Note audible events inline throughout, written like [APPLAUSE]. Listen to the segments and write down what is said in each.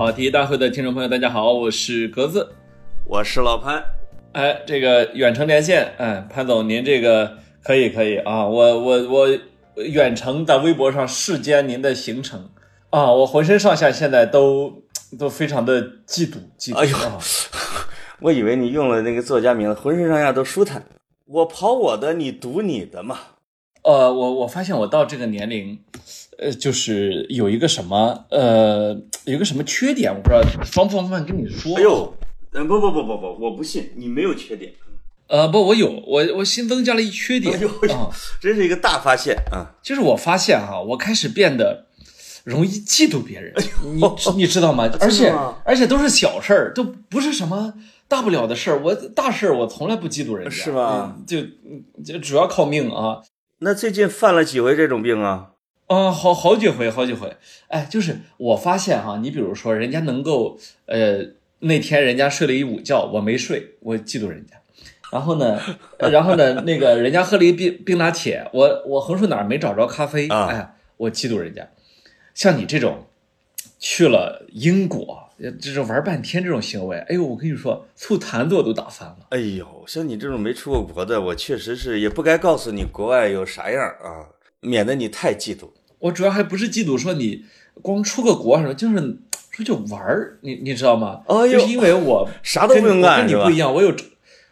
跑题大会的听众朋友，大家好，我是格子，我是老潘。哎，这个远程连线，哎，潘总，您这个可以可以啊，我我我远程在微博上视奸您的行程啊，我浑身上下现在都都非常的嫉妒嫉妒。哎呦，[LAUGHS] 我以为你用了那个作家名字，浑身上下都舒坦。我跑我的，你读你的嘛。呃，我我发现我到这个年龄，呃，就是有一个什么，呃，有个什么缺点，我不知道方不方便跟你说。哎呦，嗯，不不不不不，我不信你没有缺点。呃，不，我有，我我新增加了一缺点。哎呦，真是一个大发现啊！就是我发现哈，我开始变得容易嫉妒别人，你你知道吗？[LAUGHS] 而且而且都是小事儿，都不是什么。大不了的事儿，我大事儿我从来不嫉妒人家，是吧？就就主要靠命啊。那最近犯了几回这种病啊？啊，好好几回，好几回。哎，就是我发现哈，你比如说人家能够，呃，那天人家睡了一午觉，我没睡，我嫉妒人家。然后呢，然后呢，那个人家喝了一冰冰拿铁，我我横竖哪儿没找着咖啡，哎，我嫉妒人家。像你这种去了英国。这种玩半天这种行为，哎呦，我跟你说，醋坛子我都打翻了。哎呦，像你这种没出过国的，我确实是也不该告诉你国外有啥样啊，免得你太嫉妒。我主要还不是嫉妒，说你光出个国什么，就是出去玩儿，你你知道吗？就是因为我 [LAUGHS] 啥都不用干，跟你不一样，我有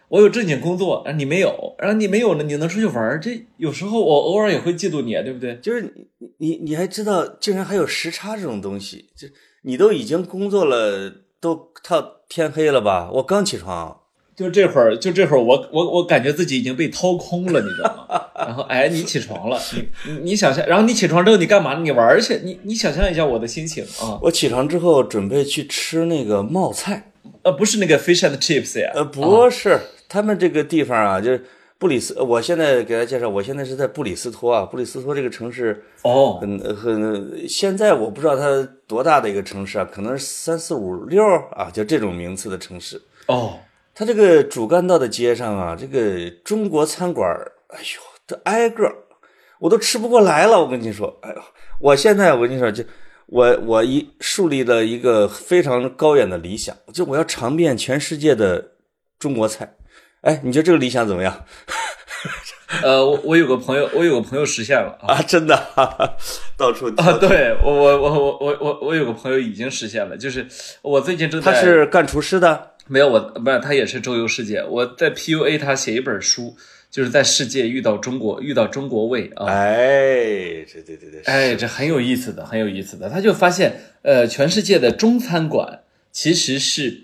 我有正经工作，啊，你没有，然后你没有呢，你能出去玩儿，这有时候我偶尔也会嫉妒你，对不对？就是你你你还知道，竟然还有时差这种东西，就。你都已经工作了，都到天黑了吧？我刚起床，就这会儿，就这会儿，我我我感觉自己已经被掏空了，你知道吗？然后，哎，你起床了，你你想象，然后你起床之后你干嘛？你玩去？你你想象一下我的心情啊！我起床之后准备去吃那个冒菜，呃，不是那个 fish and chips 呀，呃，不是，他们这个地方啊，就是。布里斯，我现在给大家介绍，我现在是在布里斯托啊。布里斯托这个城市哦，很很，现在我不知道它多大的一个城市啊，可能是三四五六啊，就这种名次的城市哦。它这个主干道的街上啊，这个中国餐馆，哎呦，这挨个，我都吃不过来了。我跟你说，哎呦，我现在我跟你说，就我我一树立了一个非常高远的理想，就我要尝遍全世界的中国菜。哎，你觉得这个理想怎么样？呃，我我有个朋友，我有个朋友实现了啊，真的，[LAUGHS] 到处啊，对我我我我我我我有个朋友已经实现了，就是我最近正在他是干厨师的，没有我不是他也是周游世界，我在 PUA 他写一本书，就是在世界遇到中国遇到中国味啊，哎，这对对对，哎，这很有意思的，很有意思的，他就发现呃，全世界的中餐馆其实是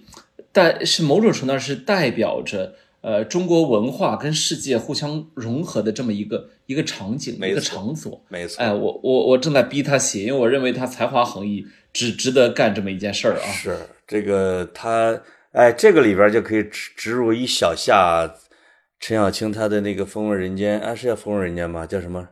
代是某种程度上是代表着。呃，中国文化跟世界互相融合的这么一个一个场景，一个场所，没错。哎，我我我正在逼他写，因为我认为他才华横溢，只值得干这么一件事儿啊。是这个他，哎，这个里边就可以植植入一小下。陈小青他的那个《风味人间》啊，是叫《风味人间》吗？叫什么？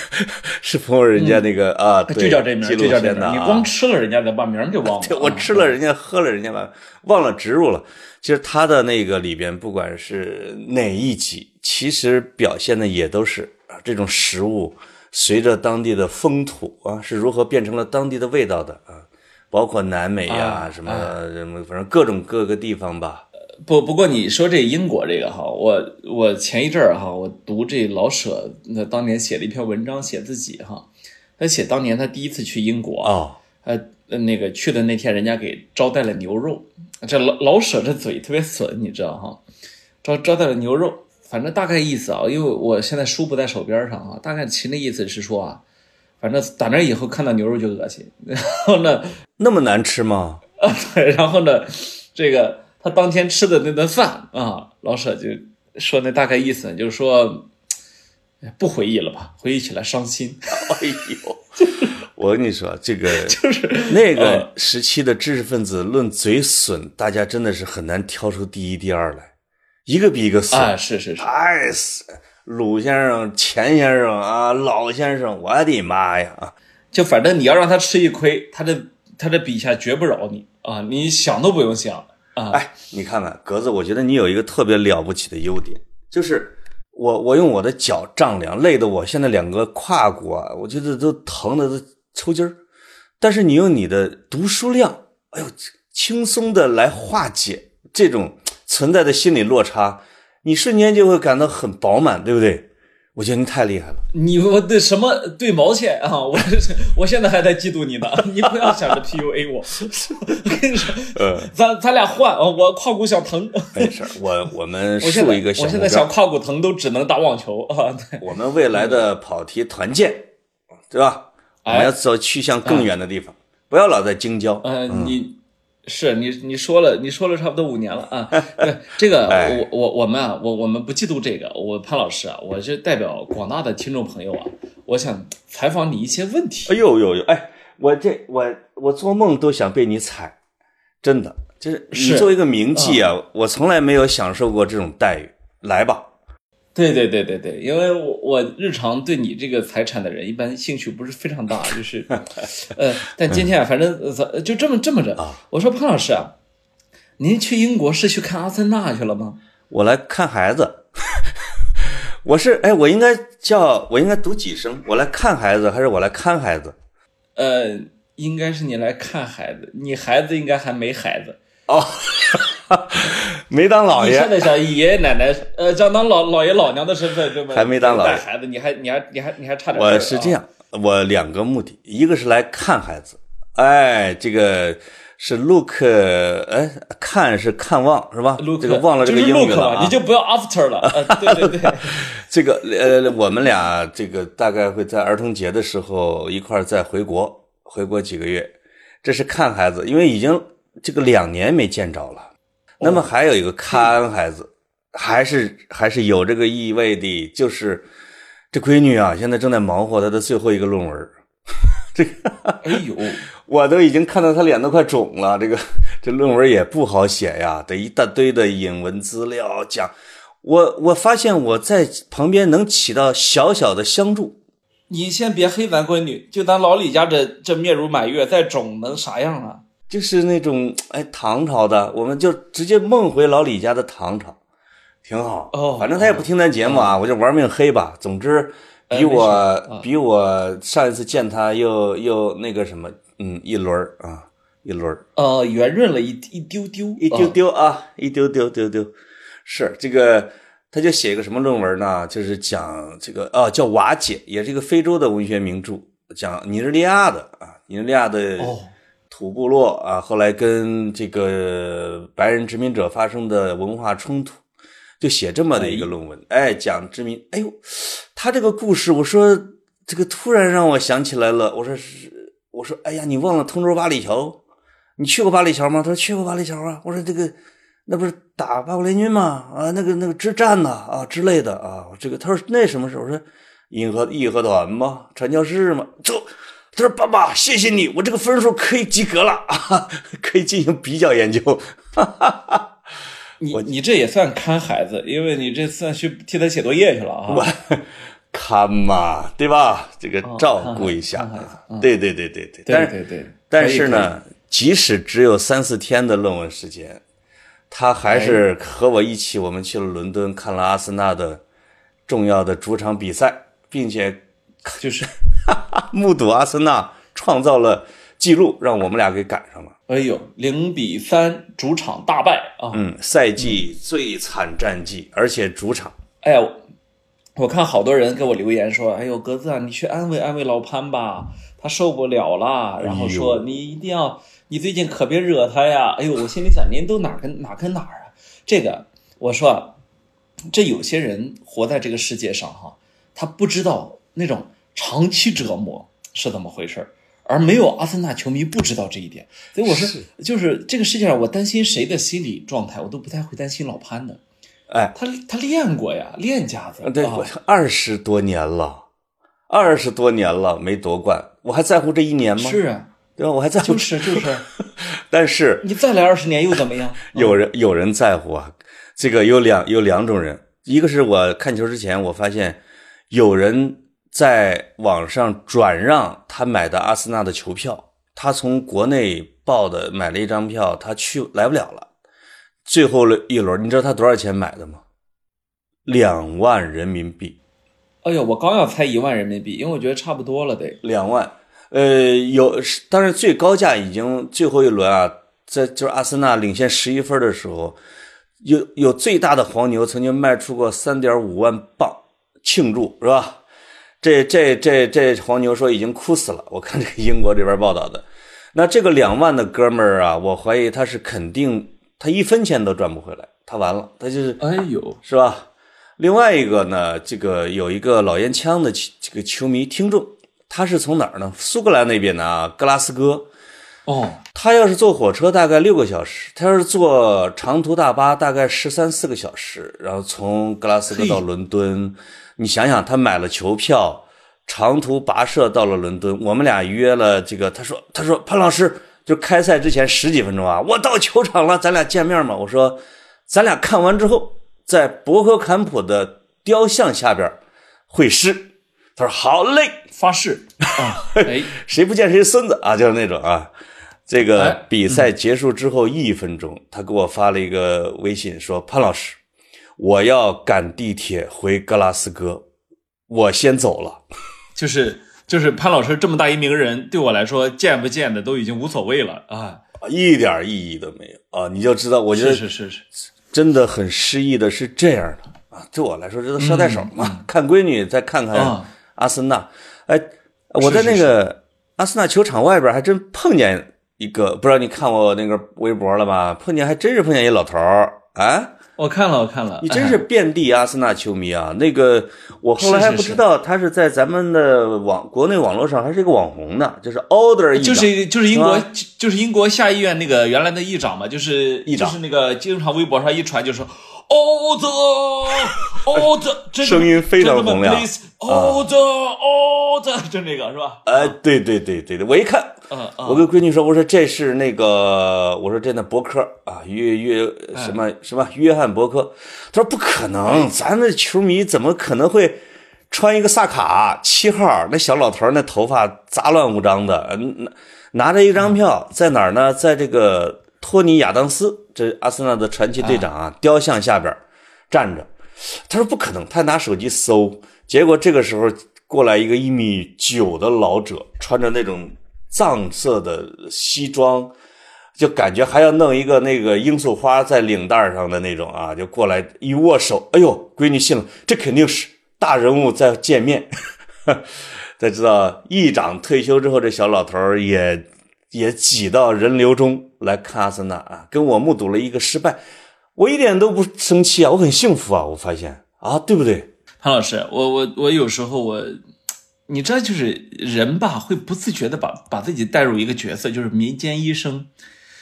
[LAUGHS] 是《风味人间》那个啊？就叫这名，就叫这名。你光吃了人家的，把名就忘了。我吃了人家，喝了人家，把忘了植入了。其实他的那个里边，不管是哪一集，其实表现的也都是啊，这种食物随着当地的风土啊，是如何变成了当地的味道的啊，包括南美呀，什么什么，反正各种各个地方吧。不，不过你说这英国这个哈，我我前一阵儿哈，我读这老舍那当年写了一篇文章，写自己哈，他写当年他第一次去英国啊，呃，那个去的那天人家给招待了牛肉，这老老舍这嘴特别损，你知道哈，招招待了牛肉，反正大概意思啊，因为我现在书不在手边上啊，大概其那意思是说啊，反正打那以后看到牛肉就恶心，然后呢，那么难吃吗？啊，[LAUGHS] 对，然后呢，这个。他当天吃的那顿饭啊，老舍就说那大概意思就是说，不回忆了吧，回忆起来伤心。[LAUGHS] 哎呦，我跟你说，这个 [LAUGHS] 就是那个时期的知识分子论嘴损，大家真的是很难挑出第一、第二来，一个比一个损啊！是是是，太损！鲁先生、钱先生啊，老先生，我的妈呀！就反正你要让他吃一亏，他这他这笔下绝不饶你啊！你想都不用想啊。哎，你看看格子，我觉得你有一个特别了不起的优点，就是我我用我的脚丈量，累得我现在两个胯骨啊，我觉得都疼的都抽筋儿。但是你用你的读书量哎呦，轻松的来化解这种存在的心理落差，你瞬间就会感到很饱满，对不对？我觉得你太厉害了。你我对什么对毛线啊？我 [LAUGHS] 我现在还在嫉妒你呢。[LAUGHS] 你不要想着 PUA 我，[LAUGHS] 我跟你说，呃，咱咱俩换啊！我胯骨想疼，没事儿，我我们我现在竖一个小我现在想胯骨疼都只能打网球啊！对，我们未来的跑题团建，对吧？我们哎要走去向更远的地方，不要老在京郊。呃，你是你你说了，你说了差不多五年了啊。[LAUGHS] 对，这个哎我我我们啊，我我们不嫉妒这个。我潘老师啊，我是代表广大的听众朋友啊，我想采访你一些问题。哎呦呦呦，哎，我这我我做梦都想被你踩，真的，就是你作为一个名妓啊，我从来没有享受过这种待遇。来吧，对对对对对，因为我我日常对你这个财产的人一般兴趣不是非常大，就是，[LAUGHS] 呃，但今天啊，反正呃咱就这么这么着。我说潘老师啊，您去英国是去看阿森纳去了吗？我来看孩子。[LAUGHS] 我是哎，我应该叫我应该读几声？我来看孩子，还是我来看孩子？呃，应该是你来看孩子，你孩子应该还没孩子。哦，[LAUGHS] 没当老爷，现在想以爷爷奶奶，呃，想当老老爷老娘的身份，这么还没当老爷带孩子，你还你还你还你还差点。我是这样，我两个目的，一个是来看孩子，哎，这个是 look，哎，看是看望是吧 look 这个忘了这个就是英语了啊。你就不要 after 了。[LAUGHS] 呃，对对对，[LAUGHS] 这个呃，我们俩这个大概会在儿童节的时候一块儿再回国，回国几个月，这是看孩子，因为已经这个两年没见着了。那么还有一个看孩子，还是还是有这个意味的，就是这闺女啊，现在正在忙活她的最后一个论文。[LAUGHS] 这个哎呦，[LAUGHS] 我都已经看到她脸都快肿了。这个这论文也不好写呀，得一大堆的引文资料讲。我我发现我在旁边能起到小小的相助。你先别黑咱闺女，就咱老李家这这面如满月，再肿能啥样啊？就是那种哎唐朝的，我们就直接梦回老李家的唐朝，挺好。哦反正他也不听咱节目啊，我就玩命黑吧。总之，比我、比我上一次见他又又那个什么，嗯，一轮儿啊，一轮儿，呃，圆润了一一丢丢，一丢啊丢啊，一丢丢丢丢。是这个，他就写一个什么论文呢？就是讲这个啊，叫《瓦解》，也是一个非洲的文学名著，讲尼日利亚的啊，尼日利亚的哦土部落啊，后来跟这个白人殖民者发生的文化冲突，就写这么的一个论文。哎，讲殖民，哎呦，他这个故事，我说这个突然让我想起来了，我说是，我说哎呀，你忘了通州八里桥？你去过八里桥吗？他说去过八里桥啊。我说这个那不是打八国联军吗？啊，那个那个之战呐啊之类的啊。这个他说那什么时候？我说义和义和团吗？传教士吗？就他说爸爸，谢谢你，我这个分数可以及格了啊，[LAUGHS] 可以进行比较研究。哈哈你 [LAUGHS] 你这也算看孩子，因为你这算去替他写作业去了啊。看嘛，对吧？这个照顾一下看孩子，嗯对对对对对。对但是对对，但是呢，即使只有三四天的论文时间，他还是和我一起，我们去了伦敦，看了阿森纳的重要的主场比赛，并且就是，[LAUGHS] 目睹阿森纳创造了记录，让我们俩给赶上了。哎呦，零比三主场大败啊！嗯，赛季最惨战绩，而且主场。哎呀，我我看好多人给我留言说：“哎呦，格子啊，你去安慰安慰老潘吧，他受不了了。”然后说：“你一定要，你最近可别惹他呀。”哎呦，我心里想，您都哪跟哪跟哪儿啊？这个，我说啊，这有些人活在这个世界上哈，他不知道那种长期折磨是怎么回事儿。而没有阿森纳球迷不知道这一点，所以我说，就是这个世界上，我担心谁的心理状态，我都不太会担心老潘的。哎，他他练过呀，练家子。对，二十多年了，二十多年了没夺冠，我还在乎这一年吗？是啊，对吧？我还在乎，就是就是，但是你再来二十年又怎么样？[LAUGHS] 有人有人在乎啊，这个有两有两种人，一个是我看球之前，我发现有人在网上转让他买的阿森纳的球票，他从国内报的买了一张票，他去来不了了。最后一轮，你知道他多少钱买的吗？两万人民币。哎呦，我刚要猜一万人民币，因为我觉得差不多了得。两万，呃，有，当然最高价已经最后一轮啊，在就是阿森纳领先十一分的时候，有有最大的黄牛曾经卖出过三点五万镑庆祝，是吧？这这这这黄牛说已经哭死了。我看这个英国这边报道的，那这个两万的哥们儿啊，我怀疑他是肯定他一分钱都赚不回来，他完了，他就是哎呦，是吧？另外一个呢，这个有一个老烟枪的这个球迷听众，他是从哪儿呢？苏格兰那边的啊，格拉斯哥。哦，他要是坐火车大概六个小时，他要是坐长途大巴大概十三四个小时，然后从格拉斯哥到伦敦，你想想，他买了球票，长途跋涉到了伦敦。我们俩约了这个，他说，他说潘老师，就开赛之前十几分钟啊，我到球场了，咱俩见面嘛。我说，咱俩看完之后，在博格坎普的雕像下边会师。他说好嘞，发誓啊，哎，[LAUGHS] 谁不见谁孙子啊，就是那种啊。这个哎比赛结束之后一分钟，他给我发了一个微信，说：“潘老师，我要赶地铁回格拉斯哥，我先走了。就是就是潘老师这么大一名人，对我来说见不见的都已经无所谓了啊。”一点意义都没有啊！你就知道，我觉得是是是是，真的很失意的是这样的啊。对我来说，这都捎带手嘛，看闺女，再看看啊阿森纳。哎，我在那个阿森纳球场外边还真碰见一个，不知道你看我那个微博了吧？碰见还真是碰见一老头儿，哎。我看了我看了，你真是哎。遍地阿森纳球迷啊！那个我后来还不知道他是在咱们的网国内网络上还是一个网红呢，就是 Older 就是就是英国就是英国下议院那个原来的议长嘛，就是议长。就是那个经常微博上一传就说 order order，[LAUGHS] 声音非常洪亮啊 order order，就那个是吧？哎，对对对对对，我一看，我跟闺女说，我说这是那个，我说这那博科啊，约约什么什么约翰伯科，她说不可能，咱那球迷怎么可能会穿一个萨卡七号？那小老头儿那头发杂乱无章的，拿着一张票，在哪儿呢？在这个托尼亚当斯，这阿森纳的传奇队长啊，雕像下边站着。他说不可能，他拿手机搜，结果这个时候过来一个一米九的老者，穿着那种藏色的西装，就感觉还要弄一个那个罂粟花在领带上的那种啊，就过来一握手，哎呦，闺女信了，这肯定是大人物在见面。[LAUGHS] 才知道议长退休之后，这小老头儿也也挤到人流中来看阿森纳啊，跟我目睹了一个失败。我一点都不生气啊，我很幸福啊！我发现啊，对不对？潘老师，我我我有时候我，你知道，就是人吧，会不自觉的把把自己带入一个角色，就是民间医生。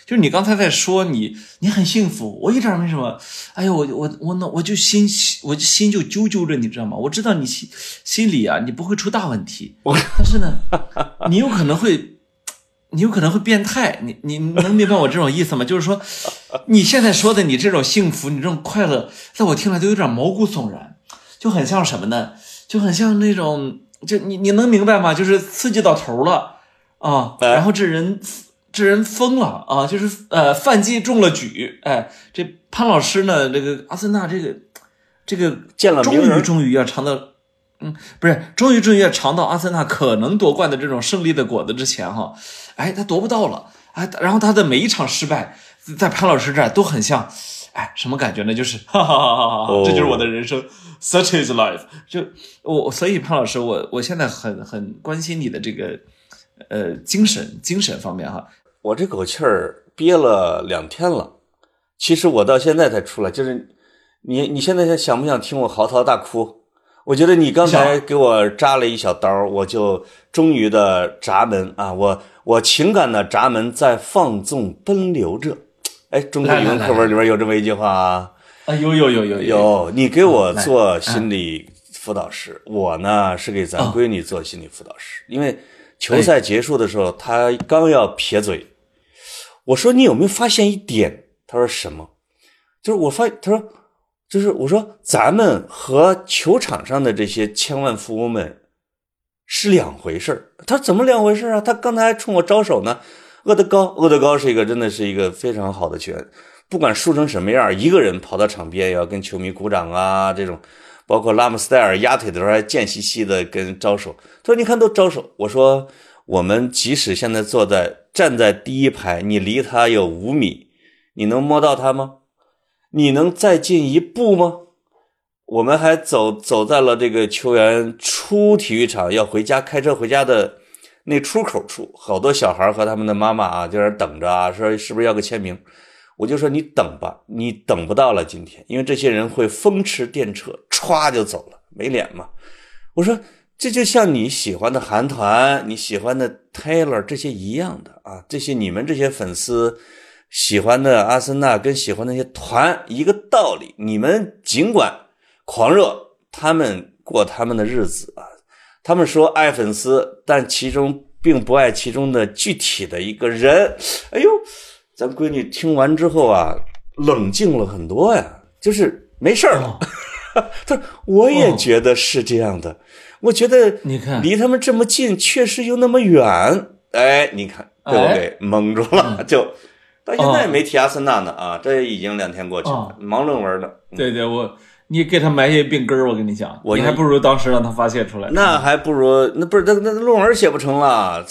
就是你刚才在说你你很幸福，我一点没什么。哎呦，我我我那我就心我就心就揪揪着，你知道吗？我知道你心心里啊，你不会出大问题，但是呢，你有可能会。你有可能会变态，你你能明白我这种意思吗？就是说，你现在说的你这种幸福，你这种快乐，在我听来都有点毛骨悚然，就很像什么呢？就很像那种，就你你能明白吗？就是刺激到头了啊，哎然后这人这人疯了啊，就是呃犯忌中了举，哎，这潘老师呢，这个阿森纳这个这个见了终于终于要尝到，嗯，不是，终于终于要尝到阿森纳可能夺冠的这种胜利的果子之前哈，哎，他夺不到了，哎，然后他的每一场失败，在潘老师这儿都很像，哎，什么感觉呢？就是 [LAUGHS] 哈哈哈哈哈哈，这就是我的人生、s u c h is life。就我，所以潘老师，我我现在很很关心你的这个呃精神精神方面哈。我这口气儿憋了两天了，其实我到现在才出来。就是你，你现在想不想听我嚎啕大哭？我觉得你刚才给我扎了一小刀，我就终于的闸门啊，我我情感的闸门在放纵奔流着。哎，中国语文课文里边有这么一句话啊，啊，有有有有有你给我做心理辅导师，我呢是给咱啊闺女做心理辅导师，因为球赛结束的时候，她刚要撇嘴，我说你有没有发现一点？她说什么？就是我发，她说就是我说咱们和球场上的这些千万富翁们是两回事儿。她说怎么两回事儿啊？他刚才冲我招手呢。厄德高，厄德高是一个真的是一个非常好的球员，不管输成什么样，一个人跑到场边也要跟球迷鼓掌啊，这种，包括拉姆斯戴尔压腿的时候还贱兮兮的跟招手。他说：“你看都招手。”我说：“我们即使现在坐在站在第一排，你离他有五米，你能摸到他吗？你能再进一步吗？我们还走走在了这个球员出体育场要回家开车回家的那出口处，好多小孩和他们的妈妈啊，在那等着啊，说是不是要个签名？我就说你等吧，你等不到了今天，因为这些人会风驰电掣，歘就走了，没脸嘛。我说这就像你喜欢的韩团，你喜欢的 Taylor 这些一样的啊，这些你们这些粉丝喜欢的阿森纳跟喜欢那些团一个道理，你们尽管。狂热，他们过他们的日子啊，他们说爱粉丝，但其中并不爱其中的具体的一个人。哎呦，咱闺女听完之后啊，冷静了很多呀，就是没事儿了。[LAUGHS] 她说我也觉得是这样的，我觉得你看离他们这么近，确实又那么远。哎，你看对不对？蒙住了，就到现在也没提阿森纳呢啊，这已经两天过去了，忙论文呢。对对，我。你给他埋下病根儿，我跟你讲，我还不如当时让他发泄出来。那还不如那不是那那论文写不成了，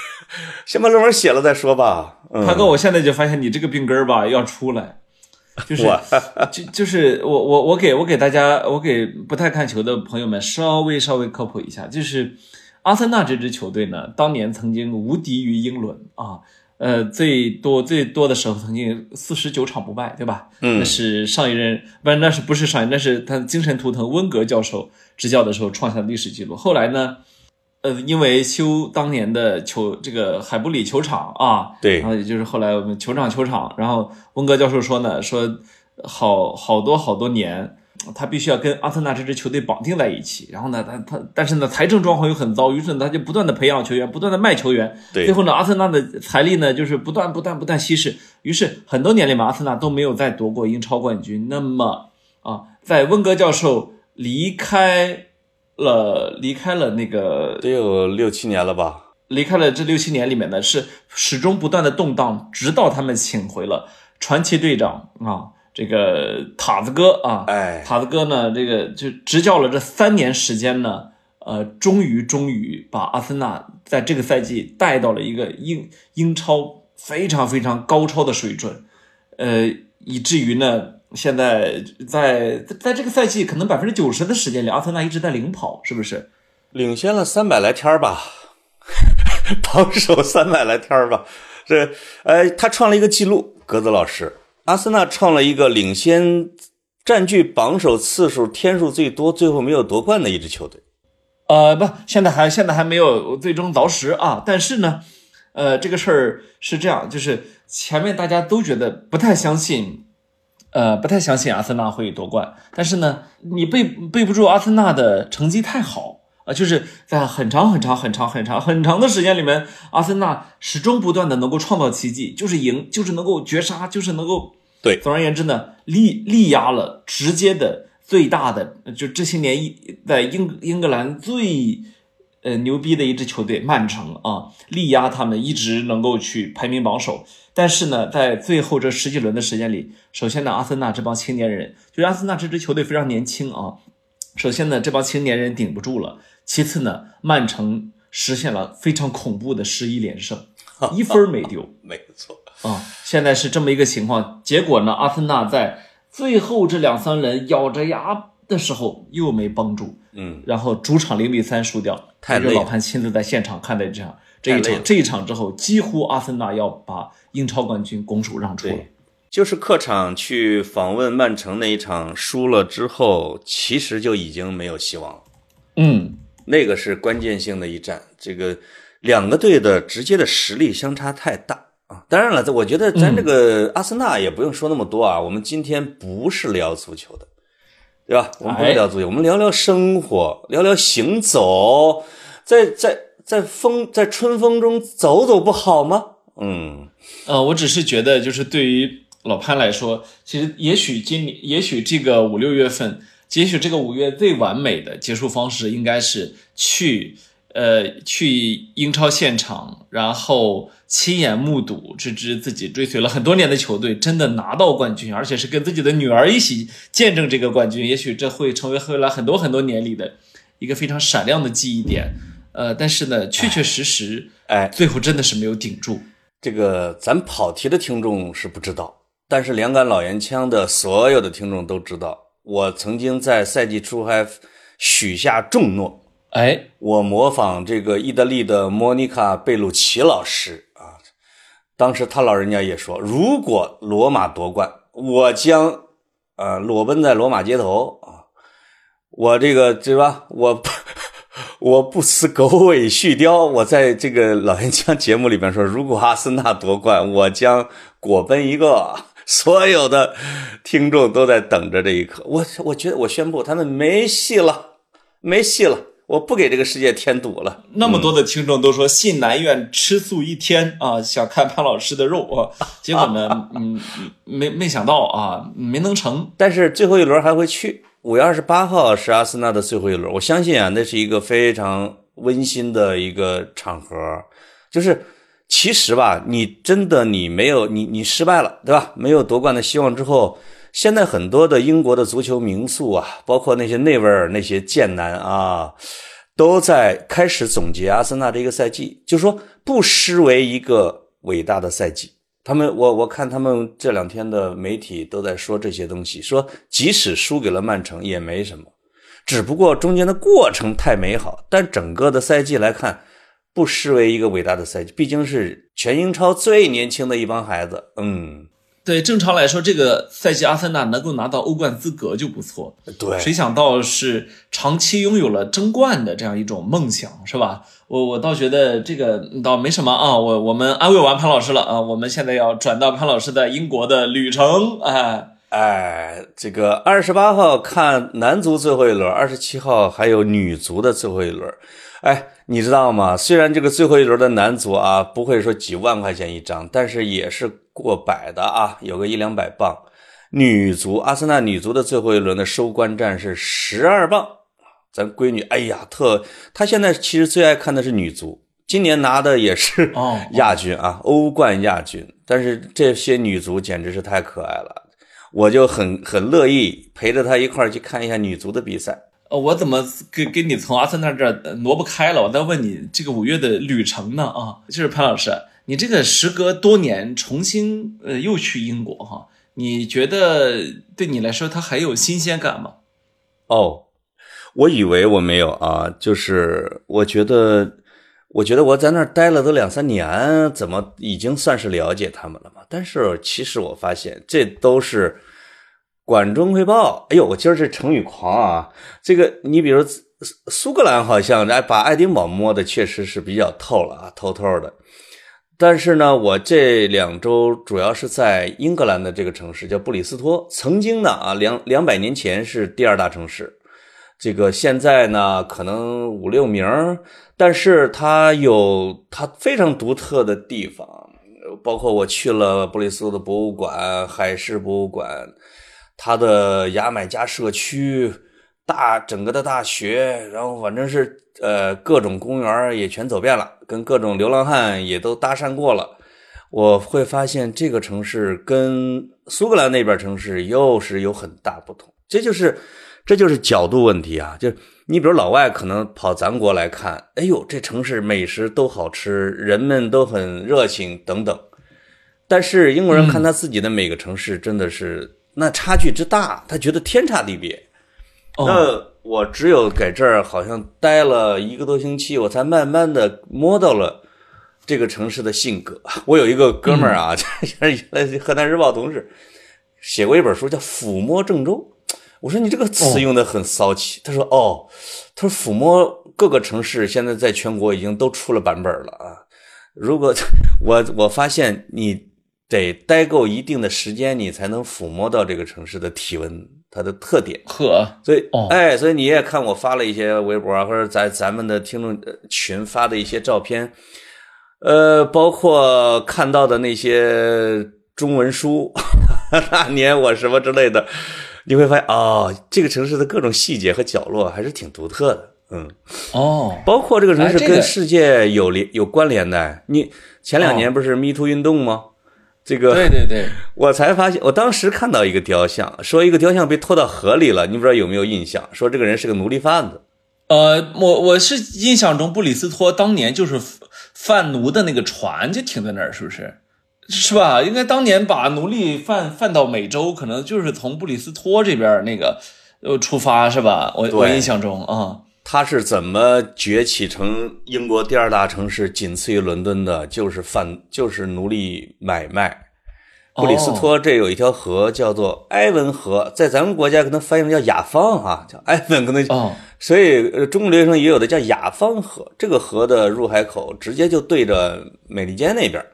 [LAUGHS] 先把论文写了再说吧。他哥，我现在就发现你这个病根儿吧要出来，就是就就是我我我给我给大家，我给不太看球的朋友们稍微稍微科普一下，就是阿森纳这支球队呢，当年曾经无敌于英伦啊。呃，最多最多的时候，曾经四十九场不败，对吧？嗯，那是上一任，不是，那是不是上一任？那是他精神图腾温格教授执教的时候创下的历史记录。后来呢，呃，因为修当年的球，这个海布里球场啊，对，然后也就是后来我们球场球场，然后温格教授说呢，说好好多好多年。他必须要跟阿森纳这支球队绑定在一起，然后呢，他他但是呢，财政状况又很糟，于是呢，他就不断的培养球员，不断的卖球员，对，最后呢，阿森纳的财力呢，就是不断不断不断稀释，于是很多年里面，阿森纳都没有再夺过英超冠军。那么啊，在温格教授离开了离开了那个得有六七年了吧？离开了这六七年里面呢，是始终不断的动荡，直到他们请回了传奇队长啊。这个塔子哥啊，哎，塔子哥呢，这个就执教了这三年时间呢，呃，终于终于把阿森纳在这个赛季带到了一个英英超非常非常高超的水准，呃，以至于呢，现在在在这个赛季可能百分之九十的时间里，阿森纳一直在领跑，是不是？领先了三百来天吧，[LAUGHS] 榜首三百来天吧，这，呃，他创了一个记录，格子老师。阿森纳创了一个领先、占据榜首次数天数最多、最后没有夺冠的一支球队。呃，不，现在还现在还没有最终凿实啊。但是呢，呃，这个事儿是这样，就是前面大家都觉得不太相信，呃，不太相信阿森纳会夺冠。但是呢，你背背不住阿森纳的成绩太好啊，就是在很长很长很长很长很长的时间里面，阿森纳始终不断的能够创造奇迹，就是赢，就是能够绝杀，就是能够。对，总而言之呢，力力压了直接的最大的，就这些年一在英英格兰最呃牛逼的一支球队曼城啊，力压他们一直能够去排名榜首。但是呢，在最后这十几轮的时间里，首先呢，阿森纳这帮青年人，就是阿森纳这支球队非常年轻啊。首先呢，这帮青年人顶不住了；其次呢，曼城实现了非常恐怖的十一连胜，一分没丢，没错。啊，现在是这么一个情况，结果呢，阿森纳在最后这两三轮咬着牙的时候又没帮助，嗯，然后主场零比三输掉，太累。老潘亲自在现场看的这场这一场这一场之后，几乎阿森纳要把英超冠军拱手让出了。就是客场去访问曼城那一场输了之后，其实就已经没有希望了。嗯，那个是关键性的一战，这个两个队的直接的实力相差太大啊。当然了，这我觉得咱这个阿森纳也不用说那么多啊。我们今天不是聊足球的，对吧？我们不是聊足球，我们聊聊生活，聊聊行走，在在在风在春风中走走不好吗？嗯，呃，我只是觉得，就是对于老潘来说，其实也许今年，也许这个五六月份，也许这个五月最完美的结束方式，应该是去。呃，去英超现场，然后亲眼目睹这支自己追随了很多年的球队真的拿到冠军，而且是跟自己的女儿一起见证这个冠军，也许这会成为未来很多很多年里的一个非常闪亮的记忆点。呃，但是呢，确确实实，哎，最后真的是没有顶住。这个咱跑题的听众是不知道，但是两杆老烟枪的所有的听众都知道，我曾经在赛季初还许下重诺，哎，我模仿这个意大利的莫妮卡贝鲁奇老师啊，当时他老人家也说，如果罗马夺冠，我将呃裸奔在罗马街头啊，我这个对吧？我 [LAUGHS] 我不辞狗尾续貂，我在这个老烟枪节目里边说，如果阿森纳夺冠，我将果奔一个。[LAUGHS] 所有的听众都在等着这一刻，我我觉得我宣布他们没戏了，没戏了，我不给这个世界添堵了。那么多的听众都说信南院吃素一天啊，想看潘老师的肉啊，结果呢，[LAUGHS] 嗯，没没想到啊，没能成。但是最后一轮还会去，五月二十八号是阿森纳的最后一轮，我相信啊，那是一个非常温馨的一个场合，就是。其实吧，你真的你没有你你失败了，对吧？没有夺冠的希望之后，现在很多的英国的足球名宿啊，包括那些内维尔那些剑南啊，都在开始总结阿森纳这个赛季，就说不失为一个伟大的赛季。他们我我看他们这两天的媒体都在说这些东西，说即使输给了曼城也没什么，只不过中间的过程太美好，但整个的赛季来看。不失为一个伟大的赛季，毕竟是全英超最年轻的一帮孩子。嗯，对，正常来说，这个赛季阿森纳能够拿到欧冠资格就不错。对，谁想到是长期拥有了争冠的这样一种梦想，是吧？我我倒觉得这个倒没什么啊。我我们安慰完潘老师了啊，我们现在要转到潘老师的英国的旅程。哎哎，这个二十八号看男足最后一轮，二十七号还有女足的最后一轮。哎，你知道吗？虽然这个最后一轮的男足啊，不会说几万块钱一张，但是也是过百的啊，有个一两百磅。女足，阿森纳女足的最后一轮的收官战是十二磅。咱闺女，哎呀，特她现在其实最爱看的是女足，今年拿的也是亚军啊，欧冠亚军。但是这些女足简直是太可爱了，我就很很乐意陪着她一块儿去看一下女足的比赛。呃，我怎么跟跟你从阿森纳这儿挪不开了？我在问你这个五月的旅程呢？啊，就是潘老师，你这个时隔多年重新呃又去英国哈，你觉得对你来说它还有新鲜感吗？哦，我以为我没有啊，就是我觉得，我觉得我在那儿待了都两三年，怎么已经算是了解他们了嘛？但是其实我发现这都是。管中窥豹，哎呦，我今儿这成语狂啊！这个你比如苏格兰，好像哎把爱丁堡摸的确实是比较透了啊，透透的。但是呢，我这两周主要是在英格兰的这个城市叫布里斯托，曾经呢啊两两百年前是第二大城市，这个现在呢可能五六名，但是它有它非常独特的地方，包括我去了布里斯托的博物馆、海事博物馆。它的牙买加社区，大整个的大学，然后反正是呃各种公园也全走遍了，跟各种流浪汉也都搭讪过了。我会发现这个城市跟苏格兰那边城市又是有很大不同，这就是这就是角度问题啊！就你比如老外可能跑咱国来看，哎呦这城市美食都好吃，人们都很热情等等，但是英国人看他自己的每个城市真的是。那差距之大，他觉得天差地别。那我只有在这儿好像待了一个多星期，我才慢慢的摸到了这个城市的性格。我有一个哥们儿啊，[LAUGHS] 原来河南日报同事，写过一本书叫《抚摸郑州》。我说你这个词用的很骚气。他说哦，他说抚摸各个城市现在在全国已经都出了版本了啊。如果 [LAUGHS] 我我发现你。得待够一定的时间，你才能抚摸到这个城市的体温，它的特点。呵，所以，哎，所以你也看我发了一些微博啊，或者在咱们的听众群发的一些照片，呃，包括看到的那些中文书，[LAUGHS] 那年我什么之类的，你会发现哦，这个城市的各种细节和角落还是挺独特的。嗯，哦，包括这个城市跟世界有联有关联的。你前两年不是 Me Too 运动吗？这个对对对，[LAUGHS] 我才发现，我当时看到一个雕像，说一个雕像被拖到河里了，你不知道有没有印象？说这个人是个奴隶贩子。呃，我我是印象中布里斯托当年就是贩奴的那个船就停在那儿，是不是？是吧？应该当年把奴隶贩贩到美洲，可能就是从布里斯托这边那个呃出发，是吧？我我印象中啊，他是怎么崛起成英国第二大城市，仅次于伦敦的？就是贩，就是奴隶买卖。布里斯托这有一条河叫做埃文河，在咱们国家可能翻译叫雅芳啊，叫埃文可能。哦，所以呃，中国留学生也有的叫雅芳河。这个河的入海口直接就对着美利坚那边，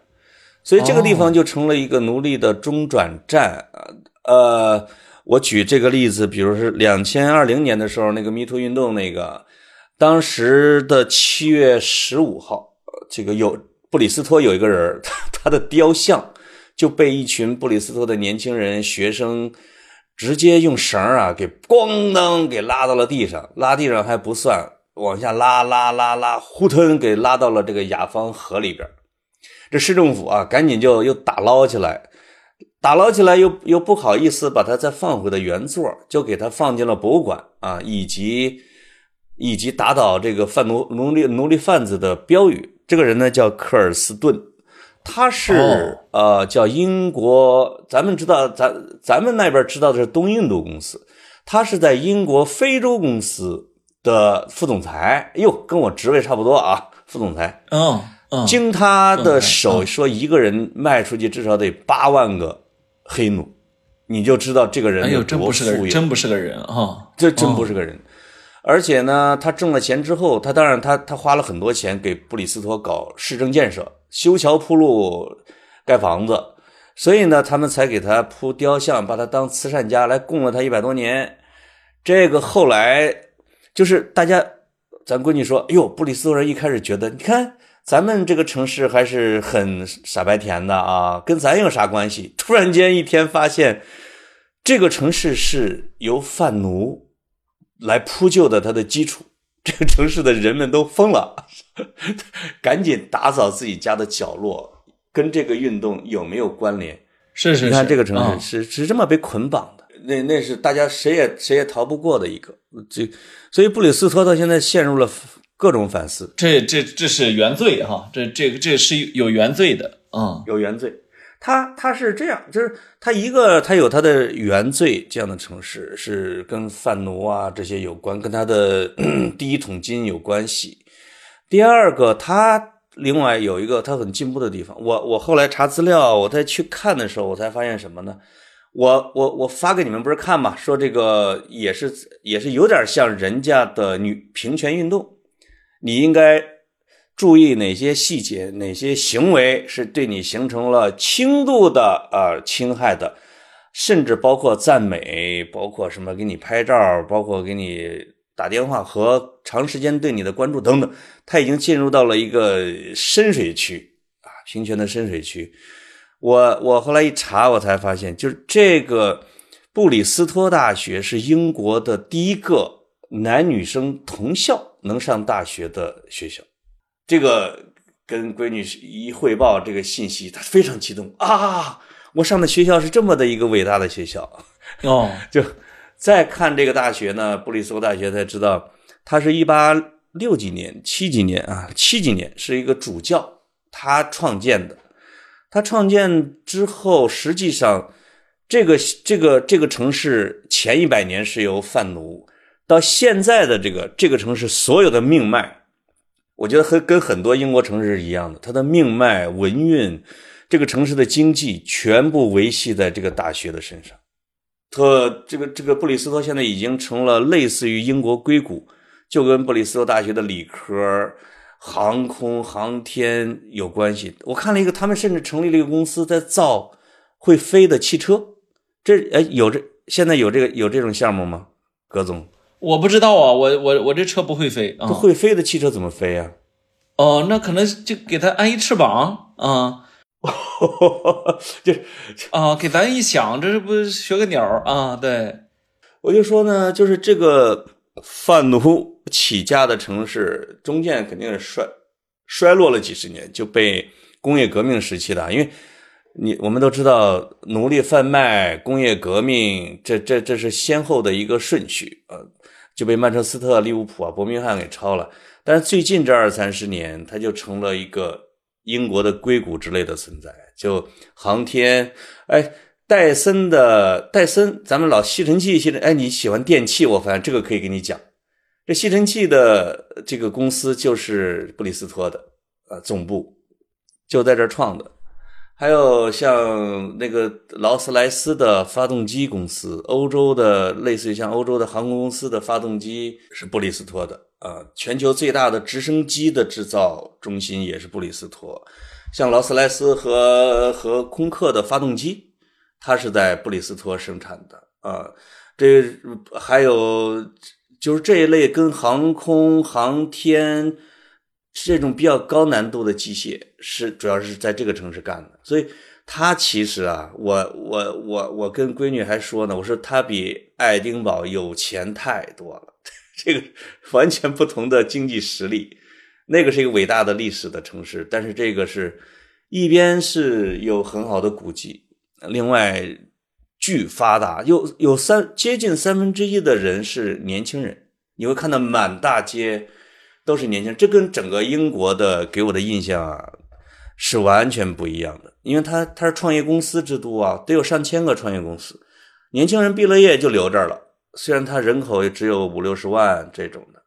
所以这个地方就成了一个奴隶的中转站。呃，我举这个例子，比如是两千二零年的时候，那个米托运动，那个当时的七月十五号，这个有布里斯托有一个人，他的雕像。就被一群布里斯托的年轻人学生直接用绳啊给咣当给拉到了地上，拉地上还不算，往下拉拉拉拉，呼腾给拉到了这个雅芳河里边。这市政府啊，赶紧就又打捞起来，打捞起来又又不好意思把它再放回的原座，就给它放进了博物馆啊，以及以及打倒这个贩奴奴隶奴隶贩子的标语。这个人呢叫科尔斯顿。他是呃，叫英国，咱们知道，咱咱们那边知道的是东印度公司，他是在英国非洲公司的副总裁，哟，跟我职位差不多啊，副总裁。嗯嗯，经他的手说，一个人卖出去至少得八万个黑奴，你就知道这个人哎呦，真不是个人，真不是个人啊，这真不是个人。而且呢，他挣了钱之后，他当然他他花了很多钱给布里斯托搞市政建设。修桥铺路、盖房子，所以呢，他们才给他铺雕像，把他当慈善家来供了他一百多年。这个后来就是大家，咱闺女说：“哎呦，布里斯托人一开始觉得，你看咱们这个城市还是很傻白甜的啊，跟咱有啥关系？” [LAUGHS] 突然间一天发现，这个城市是由贩奴来铺就的，它的基础。[LAUGHS] 这个城市的人们都疯了，[LAUGHS] 赶紧打扫自己家的角落，跟这个运动有没有关联？是是，你看这个城市是是这么被捆绑的，那那是大家谁也谁也逃不过的一个。这所以布里斯托到现在陷入了各种反思。这这这是原罪哈，这这个这是有原罪的，嗯，有原罪。他他是这样，就是他一个他有他的原罪，这样的城市是跟贩奴啊这些有关，跟他的 [CLEARS THROAT] 第一桶金有关系。第二个，他另外有一个他很进步的地方。我我后来查资料，我再去看的时候，我才发现什么呢？我我我发给你们不是看嘛？说这个也是也是有点像人家的女平权运动，你应该。注意哪些细节，哪些行为是对你形成了轻度的呃侵害的，甚至包括赞美，包括什么给你拍照，包括给你打电话和长时间对你的关注等等，他已经进入到了一个深水区啊，平权的深水区。我我后来一查，我才发现，就是这个布里斯托大学是英国的第一个男女生同校能上大学的学校。这个跟闺女一汇报这个信息，她非常激动啊！我上的学校是这么的一个伟大的学校哦。[LAUGHS] 就再看这个大学呢，布里斯托大学才知道，它是一八六几年、七几年啊，七几年是一个主教他创建的。他创建之后，实际上这个这个这个城市前一百年是由贩奴，到现在的这个这个城市所有的命脉。我觉得和跟很多英国城市是一样的，它的命脉、文运，这个城市的经济全部维系在这个大学的身上。特这个这个布里斯托现在已经成了类似于英国硅谷，就跟布里斯托大学的理科、航空航天有关系。我看了一个，他们甚至成立了一个公司，在造会飞的汽车。这哎，有这现在有这个有这种项目吗？葛总。我不知道啊，我我我这车不会飞啊。不会飞的汽车怎么飞呀？哦，那可能就给它安一翅膀啊，[LAUGHS] 就啊，给咱一想，这是不学个鸟啊？对，我就说呢，就是这个贩奴起家的城市，中间肯定是衰衰落了几十年，就被工业革命时期的，因为你我们都知道，奴隶贩卖、工业革命，这这这是先后的一个顺序啊。就被曼彻斯特、利物浦啊、伯明翰给抄了。但是最近这二三十年，它就成了一个英国的硅谷之类的存在。就航天，哎，戴森的戴森，咱们老吸尘器吸尘，哎，你喜欢电器，我发现这个可以给你讲。这吸尘器的这个公司就是布里斯托的，呃，总部就在这儿创的。还有像那个劳斯莱斯的发动机公司，欧洲的类似于像欧洲的航空公司的发动机是布里斯托的啊。全球最大的直升机的制造中心也是布里斯托，像劳斯莱斯和和空客的发动机，它是在布里斯托生产的啊。这还有就是这一类跟航空航天。这种比较高难度的机械是主要是在这个城市干的，所以他其实啊，我我我我跟闺女还说呢，我说他比爱丁堡有钱太多了，[LAUGHS] 这个完全不同的经济实力。那个是一个伟大的历史的城市，但是这个是一边是有很好的古迹，另外巨发达，有有三接近三分之一的人是年轻人，你会看到满大街。都是年轻人，这跟整个英国的给我的印象啊是完全不一样的。因为他他是创业公司之都啊，得有上千个创业公司，年轻人毕了业就留这儿了。虽然他人口也只有五六十万这种的，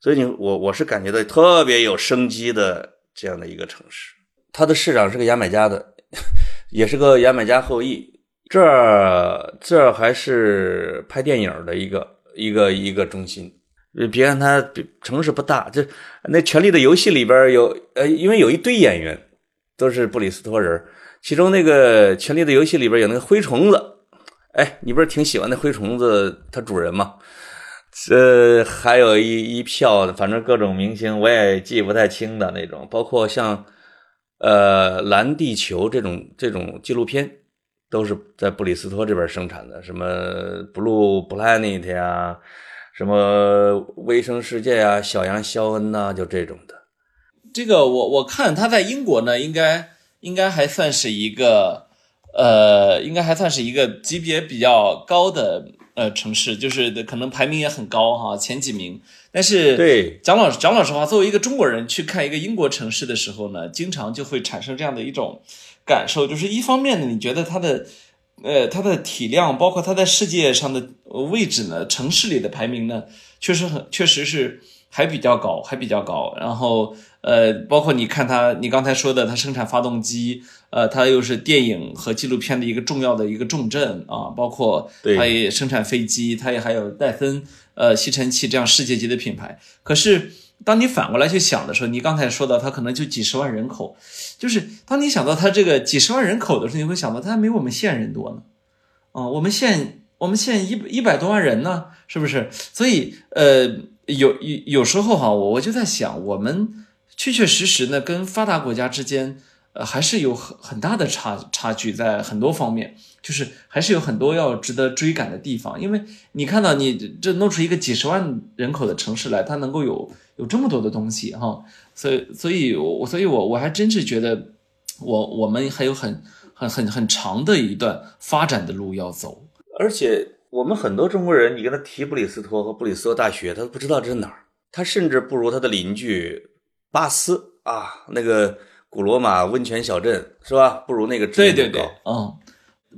所以你我我是感觉到特别有生机的这样的一个城市。他的市长是个牙买加的，[LAUGHS] 也是个牙买加后裔。这儿这儿还是拍电影的一个一个一个中心。别看它城市不大，这那《权力的游戏》里边有呃，因为有一堆演员都是布里斯托人，其中那个《权力的游戏》里边有那个灰虫子，哎，你不是挺喜欢那灰虫子它主人吗？呃，还有一一票，反正各种明星我也记不太清的那种，包括像呃《蓝地球》这种这种纪录片，都是在布里斯托这边生产的，什么《Blue Planet》呀。什么微生世界啊，小羊肖恩呐，就这种的。这个我我看他在英国呢，应该应该还算是一个呃，应该还算是一个级别比较高的呃城市，就是可能排名也很高哈，前几名。但是对蒋老蒋老实话，作为一个中国人去看一个英国城市的时候呢，经常就会产生这样的一种感受，就是一方面呢，你觉得它的。呃，它的体量，包括它在世界上的位置呢，城市里的排名呢，确实很，确实是还比较高，还比较高。然后，呃，包括你看它，你刚才说的，它生产发动机，呃，它又是电影和纪录片的一个重要的一个重镇啊。包括它也生产飞机，它也还有戴森呃吸尘器这样世界级的品牌。可是。当你反过来去想的时候，你刚才说到它可能就几十万人口，就是当你想到它这个几十万人口的时候，你会想到它还没我们县人多呢，啊，我们县我们县一一百多万人呢，是不是？所以呃，有有有时候哈，我我就在想，我们确确实实呢，跟发达国家之间。呃，还是有很很大的差差距，在很多方面，就是还是有很多要值得追赶的地方。因为你看到你这弄出一个几十万人口的城市来，它能够有有这么多的东西哈，所以所以，我所以我我还真是觉得，我我们还有很很很很长的一段发展的路要走。而且我们很多中国人，你跟他提布里斯托和布里斯托大学，他都不知道这是哪儿，他甚至不如他的邻居巴斯啊那个。古罗马温泉小镇是吧？不如那个对对对，嗯，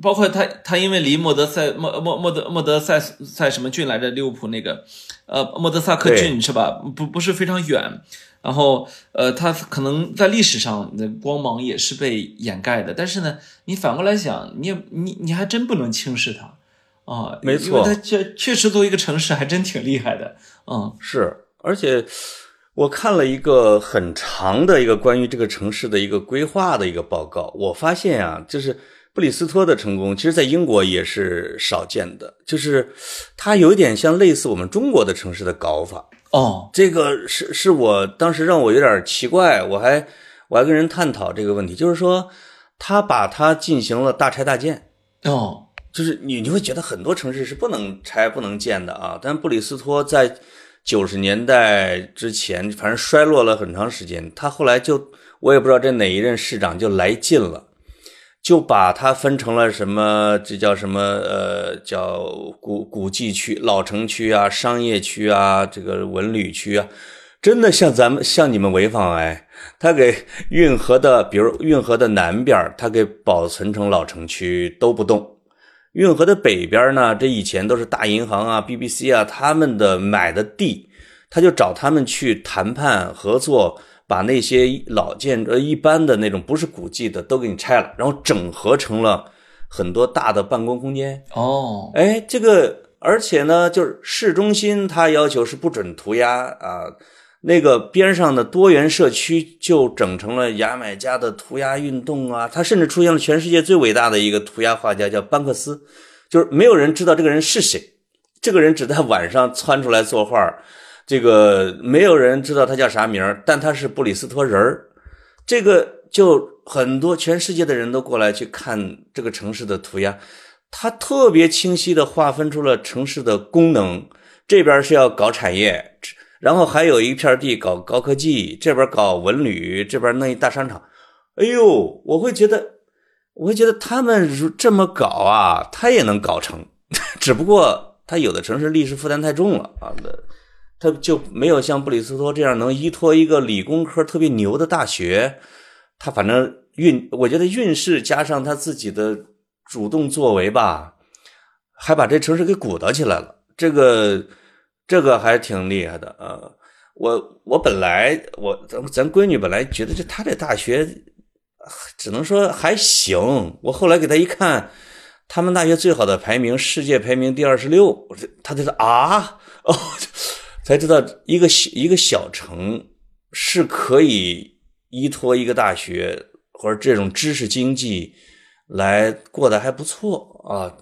包括他他因为离莫德塞莫莫莫德莫德塞塞什么郡来着？利物浦那个呃莫德萨克郡是吧？不不是非常远，然后呃他可能在历史上的光芒也是被掩盖的，但是呢，你反过来想，你也你你还真不能轻视他啊，没错，他确确实作为一个城市还真挺厉害的，嗯，是，而且。我看了一个很长的一个关于这个城市的一个规划的一个报告，我发现啊，就是布里斯托的成功，其实在英国也是少见的，就是它有一点像类似我们中国的城市的搞法哦。这个是是我当时让我有点奇怪，我还我还跟人探讨这个问题，就是说他把它进行了大拆大建哦，就是你你会觉得很多城市是不能拆不能建的啊，但布里斯托在。九十年代之前，反正衰落了很长时间。他后来就，我也不知道这哪一任市长就来劲了，就把它分成了什么，这叫什么？呃，叫古古迹区、老城区啊、商业区啊、这个文旅区啊，真的像咱们像你们潍坊哎，它给运河的，比如运河的南边，它给保存成老城区都不动。运河的北边呢，这以前都是大银行啊、BBC 啊他们的买的地，他就找他们去谈判合作，把那些老建呃一般的那种不是古迹的都给你拆了，然后整合成了很多大的办公空间。哦，哎，这个而且呢，就是市中心它要求是不准涂鸦啊。那个边上的多元社区就整成了牙买加的涂鸦运动啊！它甚至出现了全世界最伟大的一个涂鸦画家，叫班克斯，就是没有人知道这个人是谁，这个人只在晚上窜出来作画，这个没有人知道他叫啥名但他是布里斯托人儿，这个就很多全世界的人都过来去看这个城市的涂鸦，他特别清晰的划分出了城市的功能，这边是要搞产业。然后还有一片地搞高科技，这边搞文旅，这边弄一大商场。哎呦，我会觉得，我会觉得他们这么搞啊，他也能搞成，只不过他有的城市历史负担太重了啊，他就没有像布里斯托这样能依托一个理工科特别牛的大学。他反正运，我觉得运势加上他自己的主动作为吧，还把这城市给鼓捣起来了。这个。这个还挺厉害的啊！我我本来我咱咱闺女本来觉得这他这大学只能说还行，我后来给她一看，他们大学最好的排名，世界排名第二十六，我这她就说啊哦，[LAUGHS] 才知道一个小一个小城是可以依托一个大学或者这种知识经济来过得还不错啊。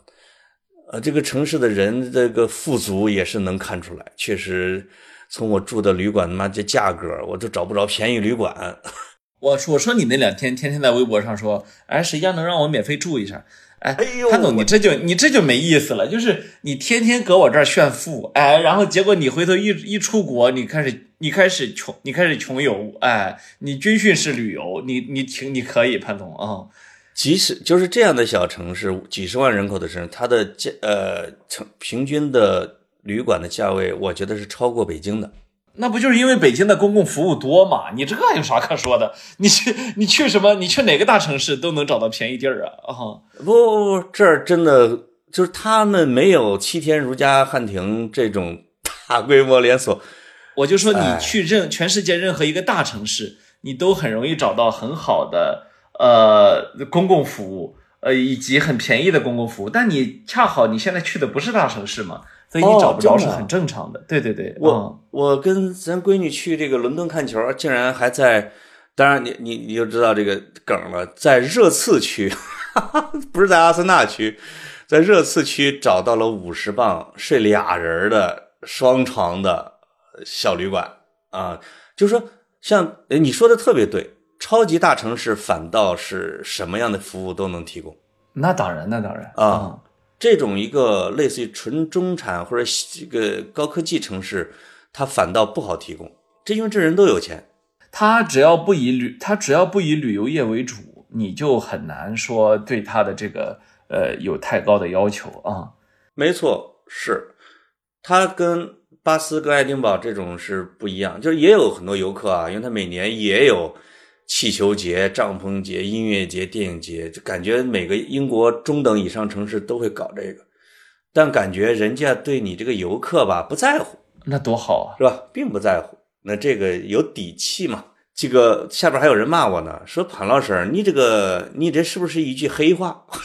呃，这个城市的人这个富足也是能看出来，确实，从我住的旅馆，他妈这价格，我都找不着便宜旅馆。[LAUGHS] 我我说你那两天天天在微博上说，哎，谁家能让我免费住一下？哎，潘总，你这就你这就没意思了，就是你天天搁我这儿炫富，哎，然后结果你回头一一出国，你开始你开始穷，你开始穷游，哎，你军训式旅游，你你挺你可以，潘总啊。即使就是这样的小城市，几十万人口的城市，它的价呃，成平均的旅馆的价位，我觉得是超过北京的。那不就是因为北京的公共服务多嘛？你这有啥可说的？你去你去什么？你去哪个大城市都能找到便宜地儿啊？啊，不不不，这儿真的就是他们没有七天如家、汉庭这种大规模连锁。我就说你去任全世界任何一个大城市，你都很容易找到很好的。呃，公共服务，呃，以及很便宜的公共服务，但你恰好你现在去的不是大城市嘛，所以你找不着是很正常的。对对对，我我跟咱闺女去这个伦敦看球，竟然还在，当然你你你就知道这个梗了，在热刺区，[LAUGHS] 不是在阿森纳区，在热刺区找到了五十磅睡俩人的双床的小旅馆啊，就是说，像你说的特别对。超级大城市反倒是什么样的服务都能提供，那当然，那当然啊。这种一个类似于纯中产或者这个高科技城市，它反倒不好提供。这因为这人都有钱，他只要不以旅，他只要不以旅游业为主，你就很难说对他的这个呃有太高的要求啊。没错，是他跟巴斯跟爱丁堡这种是不一样，就是也有很多游客啊，因为他每年也有。气球节、帐篷节、音乐节、电影节，就感觉每个英国中等以上城市都会搞这个，但感觉人家对你这个游客吧不在乎，那多好啊，是吧？并不在乎，那这个有底气嘛？这个下边还有人骂我呢，说潘老师，你这个你这是不是一句黑话？[LAUGHS]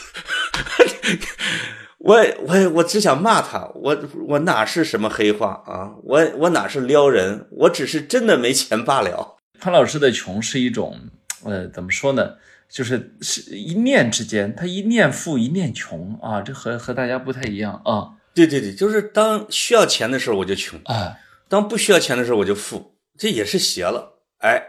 我我我只想骂他，我我哪是什么黑话啊？我我哪是撩人？我只是真的没钱罢了。潘老师的穷是一种，呃，怎么说呢？就是是一念之间，他一念富，一念穷啊，这和和大家不太一样啊。对对对，就是当需要钱的时候我就穷，哎，当不需要钱的时候我就富，这也是邪了，哎，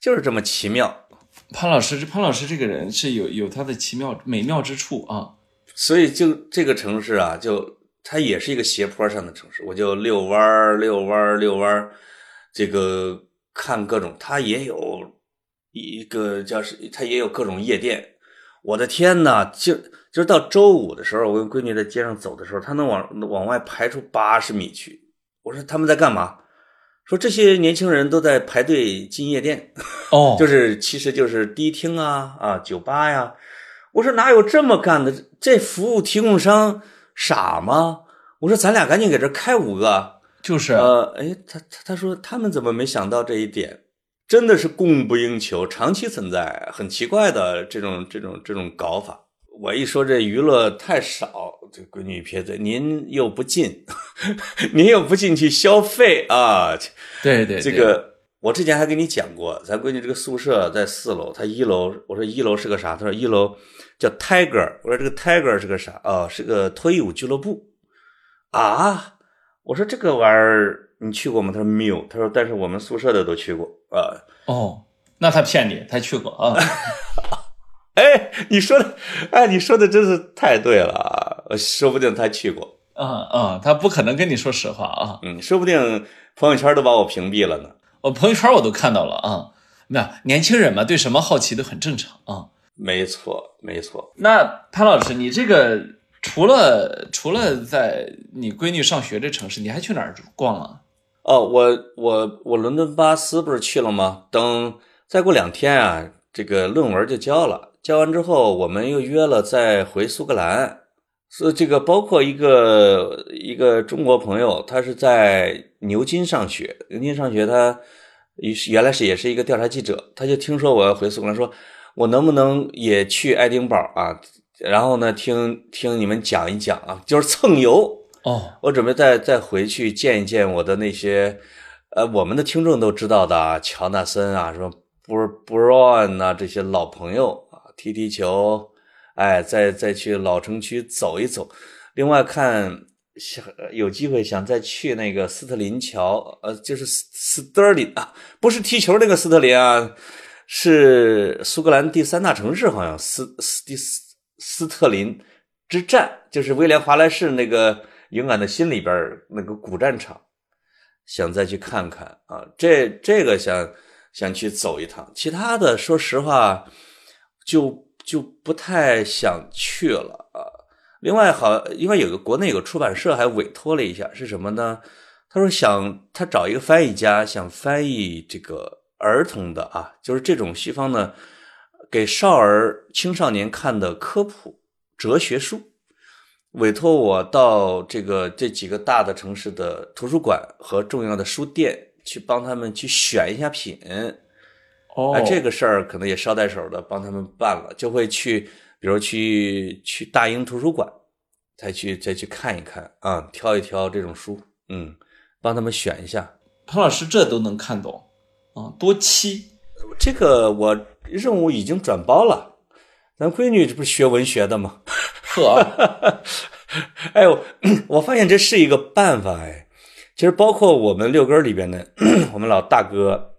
就是这么奇妙。潘老师，这潘老师这个人是有有他的奇妙美妙之处啊。所以就这个城市啊，就它也是一个斜坡上的城市，我就遛弯儿遛弯儿遛弯儿，这个。看各种，他也有一个叫是，他也有各种夜店。我的天呐，就就是到周五的时候，我跟闺女在街上走的时候，他能往往外排出八十米去。我说他们在干嘛？说这些年轻人都在排队进夜店，哦，[LAUGHS] 就是其实就是迪厅啊啊酒吧呀。我说哪有这么干的？这服务提供商傻吗？我说咱俩赶紧给这开五个。就是呃，哎，他他他说他们怎么没想到这一点？真的是供不应求，长期存在，很奇怪的这种这种这种搞法。我一说这娱乐太少，这闺女一撇嘴，您又不进，[LAUGHS] 您又不进去消费啊？对对，这个我之前还跟你讲过，咱闺女这个宿舍在四楼，她一楼，我说一楼是个啥？她说一楼叫 Tiger，我说这个 Tiger 是个啥？哦，是个脱衣舞俱乐部啊。我说这个玩意儿你去过吗？他说没有。他说但是我们宿舍的都去过啊。哦，那他骗你，他去过啊。[LAUGHS] 哎，你说的，哎，你说的真是太对了啊！说不定他去过。啊啊，他不可能跟你说实话啊。嗯，说不定朋友圈都把我屏蔽了呢。我朋友圈我都看到了啊。那年轻人嘛，对什么好奇都很正常啊。没错，没错。那潘老师，你这个除了除了在你闺女上学这城市，你还去哪儿逛了？哦，我我我伦敦巴斯不是去了吗？等再过两天啊，这个论文就交了。交完之后，我们又约了再回苏格兰。是这个，包括一个一个中国朋友，他是在牛津上学。牛津上学，他原来是也是一个调查记者，他就听说我要回苏格兰，说我能不能也去爱丁堡啊？然后呢，听听你们讲一讲啊，就是蹭油。哦，我准备再再回去见一见我的那些，呃，我们的听众都知道的啊，乔纳森啊，什么布布罗恩啊，这些老朋友啊，踢踢球，哎，再再去老城区走一走。另外看，想有机会想再去那个斯特林桥，呃，就是斯斯特林啊，不是踢球那个斯特林啊，是苏格兰第三大城市，好像斯斯第斯斯特林之战，就是威廉华莱士那个。勇敢的心里边那个古战场，想再去看看啊，这这个想想去走一趟，其他的说实话就就不太想去了啊。另外好，因为有个国内有个出版社还委托了一下，是什么呢？他说想他找一个翻译家，想翻译这个儿童的啊，就是这种西方的给少儿青少年看的科普哲学书。委托我到这个这几个大的城市的图书馆和重要的书店去帮他们去选一下品，哦，这个事儿可能也捎带手的帮他们办了，就会去，比如去去大英图书馆，再去再去看一看啊，挑一挑这种书，嗯，帮他们选一下。潘老师这都能看懂啊，多期，这个我任务已经转包了，咱闺女这不是学文学的吗？呵，[LAUGHS] 哎呦，我发现这是一个办法哎。其实包括我们六根里边的，[CLEARS THROAT] 我们老大哥，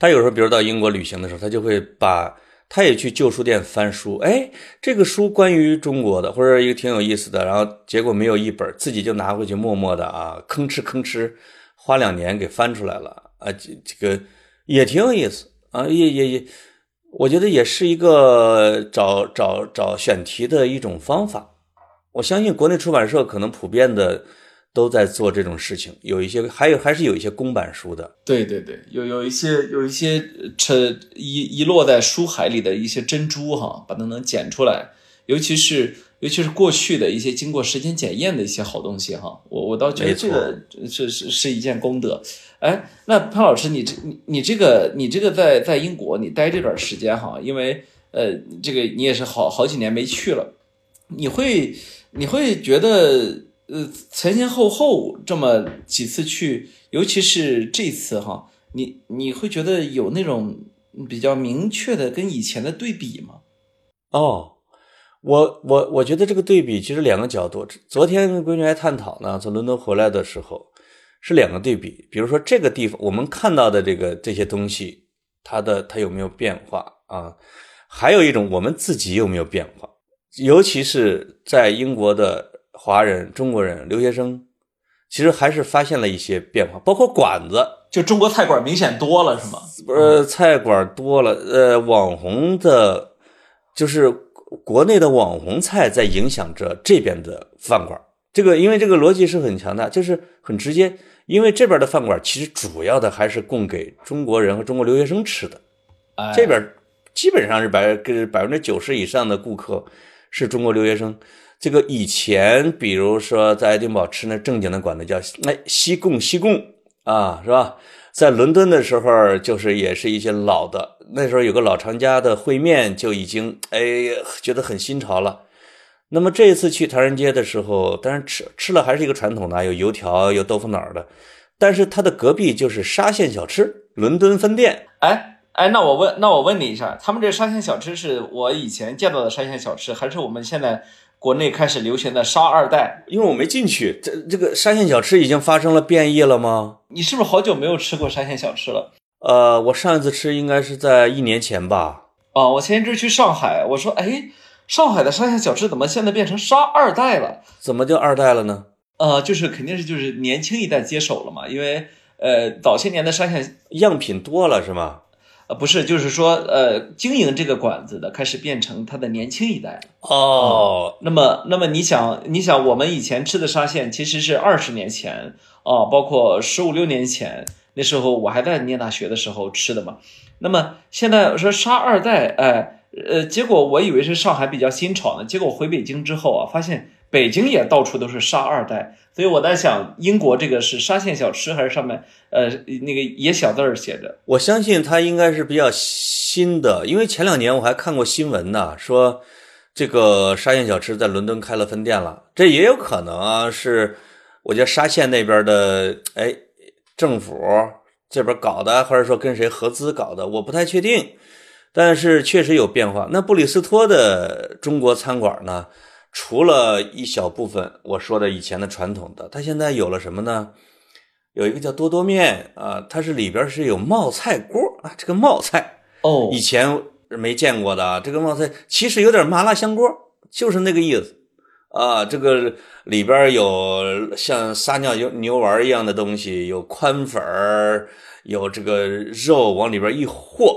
他有时候比如到英国旅行的时候，他就会把，他也去旧书店翻书。哎，这个书关于中国的，或者一个挺有意思的，然后结果没有一本，自己就拿回去默默的啊，吭哧吭哧，花两年给翻出来了啊，这这个也挺有意思啊，也也也。我觉得也是一个找找找选题的一种方法。我相信国内出版社可能普遍的都在做这种事情，有一些还有还是有一些公版书的。对对对，有有一些有一些沉遗遗落在书海里的一些珍珠哈，把它能捡出来，尤其是尤其是过去的一些经过时间检验的一些好东西哈，我我倒觉得这个是是是一件功德。哎，那潘老师，你这你你这个你这个在在英国你待这段时间哈，因为呃，这个你也是好好几年没去了，你会你会觉得呃前前后后这么几次去，尤其是这次哈，你你会觉得有那种比较明确的跟以前的对比吗？哦，我我我觉得这个对比其实两个角度，昨天跟闺女还探讨呢，从伦敦回来的时候。是两个对比，比如说这个地方我们看到的这个这些东西，它的它有没有变化啊？还有一种我们自己有没有变化？尤其是在英国的华人、中国人、留学生，其实还是发现了一些变化，包括馆子，就中国菜馆明显多了，是吗？不是，菜馆多了，呃，网红的，就是国内的网红菜在影响着这边的饭馆。这个因为这个逻辑是很强大，就是很直接。因为这边的饭馆其实主要的还是供给中国人和中国留学生吃的，哎这边基本上是百跟百分之九十以上的顾客是中国留学生。这个以前，比如说在爱丁堡吃那正经的馆子叫哎西贡西贡啊，是吧？在伦敦的时候，就是也是一些老的，那时候有个老长家的烩面就已经哎觉得很新潮了。那么这一次去唐人街的时候，当然吃吃了还是一个传统的，有油条、有豆腐脑的，但是它的隔壁就是沙县小吃，伦敦分店。哎哎，那我问，那我问你一下，他们这沙县小吃是我以前见到的沙县小吃，还是我们现在国内开始流行的沙二代？因为我没进去，这这个沙县小吃已经发生了变异了吗？你是不是好久没有吃过沙县小吃了？呃，我上一次吃应该是在一年前吧。啊，我前一阵去上海，我说，哎，上海的沙县小吃怎么现在变成沙二代了？怎么叫二代了呢？呃，就是肯定是就是年轻一代接手了嘛，因为呃早些年的沙县样品多了是吗？呃不是，就是说呃经营这个馆子的开始变成他的年轻一代。哦，那么那么你想你想我们以前吃的沙县其实是二十年前啊、包括十五六年前那时候我还在念大学的时候吃的嘛。那么现在说沙二代，哎呃，结果我以为是上海比较新潮呢，结果回北京之后啊，发现北京也到处都是沙二代，所以我在想，英国这个是沙县小吃还是上面呃那个野小字儿写着？我相信它应该是比较新的，因为前两年我还看过新闻呢，说这个沙县小吃在伦敦开了分店了，这也有可能啊，是我觉得沙县那边的哎政府这边搞的，或者说跟谁合资搞的，我不太确定，但是确实有变化。那布里斯托的中国餐馆呢，除了一小部分我说的以前的传统的，它现在有了什么呢？有一个叫多多面啊，它是里边是有冒菜锅啊，这个冒菜哦以前没见过的啊，这个冒菜其实有点麻辣香锅，就是那个意思啊。这个里边有像撒尿牛牛丸一样的东西，有宽粉儿，有这个肉往里边一和，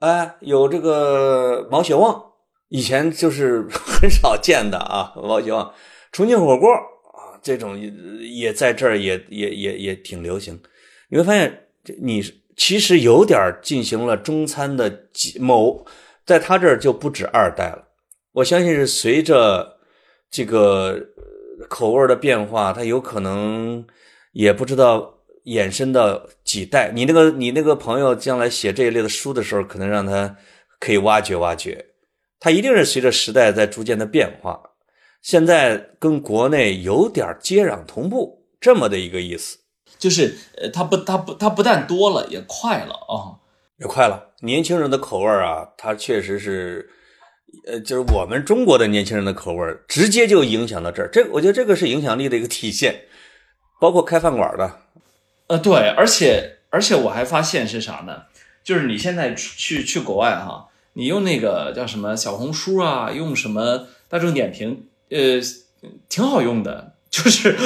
哎，有这个毛血旺，以前就是 [LAUGHS] 很少见的啊，毛血旺，重庆火锅啊，这种也在这儿也也也也挺流行。你会发现，你其实有点进行了中餐的几某，在他这儿就不止二代了。我相信是随着这个呃口味的变化，它有可能也不知道衍生到几代。你那个你那个朋友将来写这一类的书的时候，可能让他可以挖掘挖掘。它一定是随着时代在逐渐的变化，现在跟国内有点接壤同步这么的一个意思。就是呃它不它不它不但多了也快了啊。也快了，年轻人的口味啊，它确实是，呃，就是我们中国的年轻人的口味儿，直接就影响到这儿。这我觉得这个是影响力的一个体现，包括开饭馆的，呃，对，而且而且我还发现是啥呢？就是你现在去去国外哈，你用那个叫什么小红书啊，用什么大众点评，呃，挺好用的，就是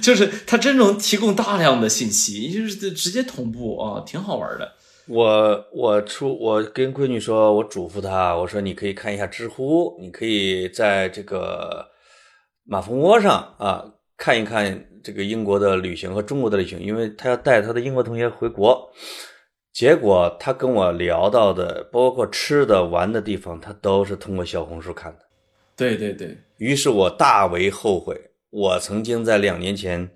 就是它真能提供大量的信息，就是直接同步啊，挺好玩的。我我出我跟闺女说，我嘱咐她，我说你可以看一下知乎，你可以在这个马蜂窝上啊看一看这个英国的旅行和中国的旅行，因为她要带她的英国同学回国。结果她跟我聊到的，包括吃的、玩的地方，她都是通过小红书看的。对对对，于是我大为后悔，我曾经在两年前，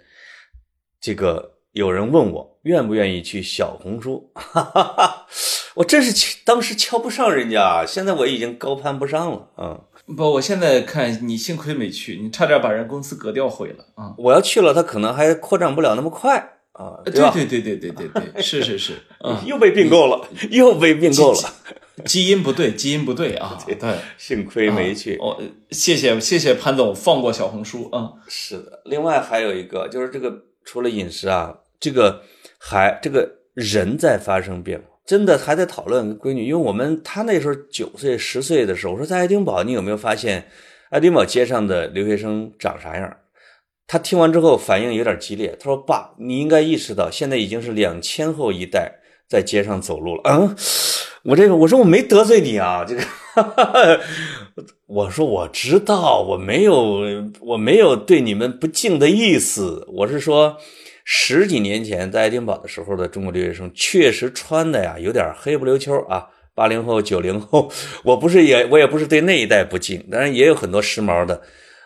这个有人问我愿不愿意去小红书，哈哈哈，我真是当时瞧不上人家，现在我已经高攀不上了啊、嗯！不，我现在看你幸亏没去，你差点把人公司格调毁了啊！我要去了，他可能还扩展不了那么快啊，对吧？对对对对对对，是是是，[LAUGHS] 嗯，又被并购了，又被并购了，基因不对，基因不对啊！对，对幸亏没去。哦，谢谢谢谢潘总放过小红书啊。是的，另外还有一个就是这个除了饮食啊，这个还这个人在发生变化，真的还在讨论闺女，因为我们她那时候九岁十岁的时候，我说在爱丁堡，你有没有发现爱丁堡街上的留学生长啥样？她听完之后反应有点激烈，她说：“爸，你应该意识到，现在已经是两千后一代在街上走路了。”嗯，我这个我说我没得罪你啊，这个，[LAUGHS] 我说我知道，我没有我没有对你们不敬的意思，我是说，十几年前在爱丁堡的时候的中国留学生，确实穿的呀有点黑不溜秋啊。八零后、九零后，我不是也我也不是对那一代不敬，当然也有很多时髦的。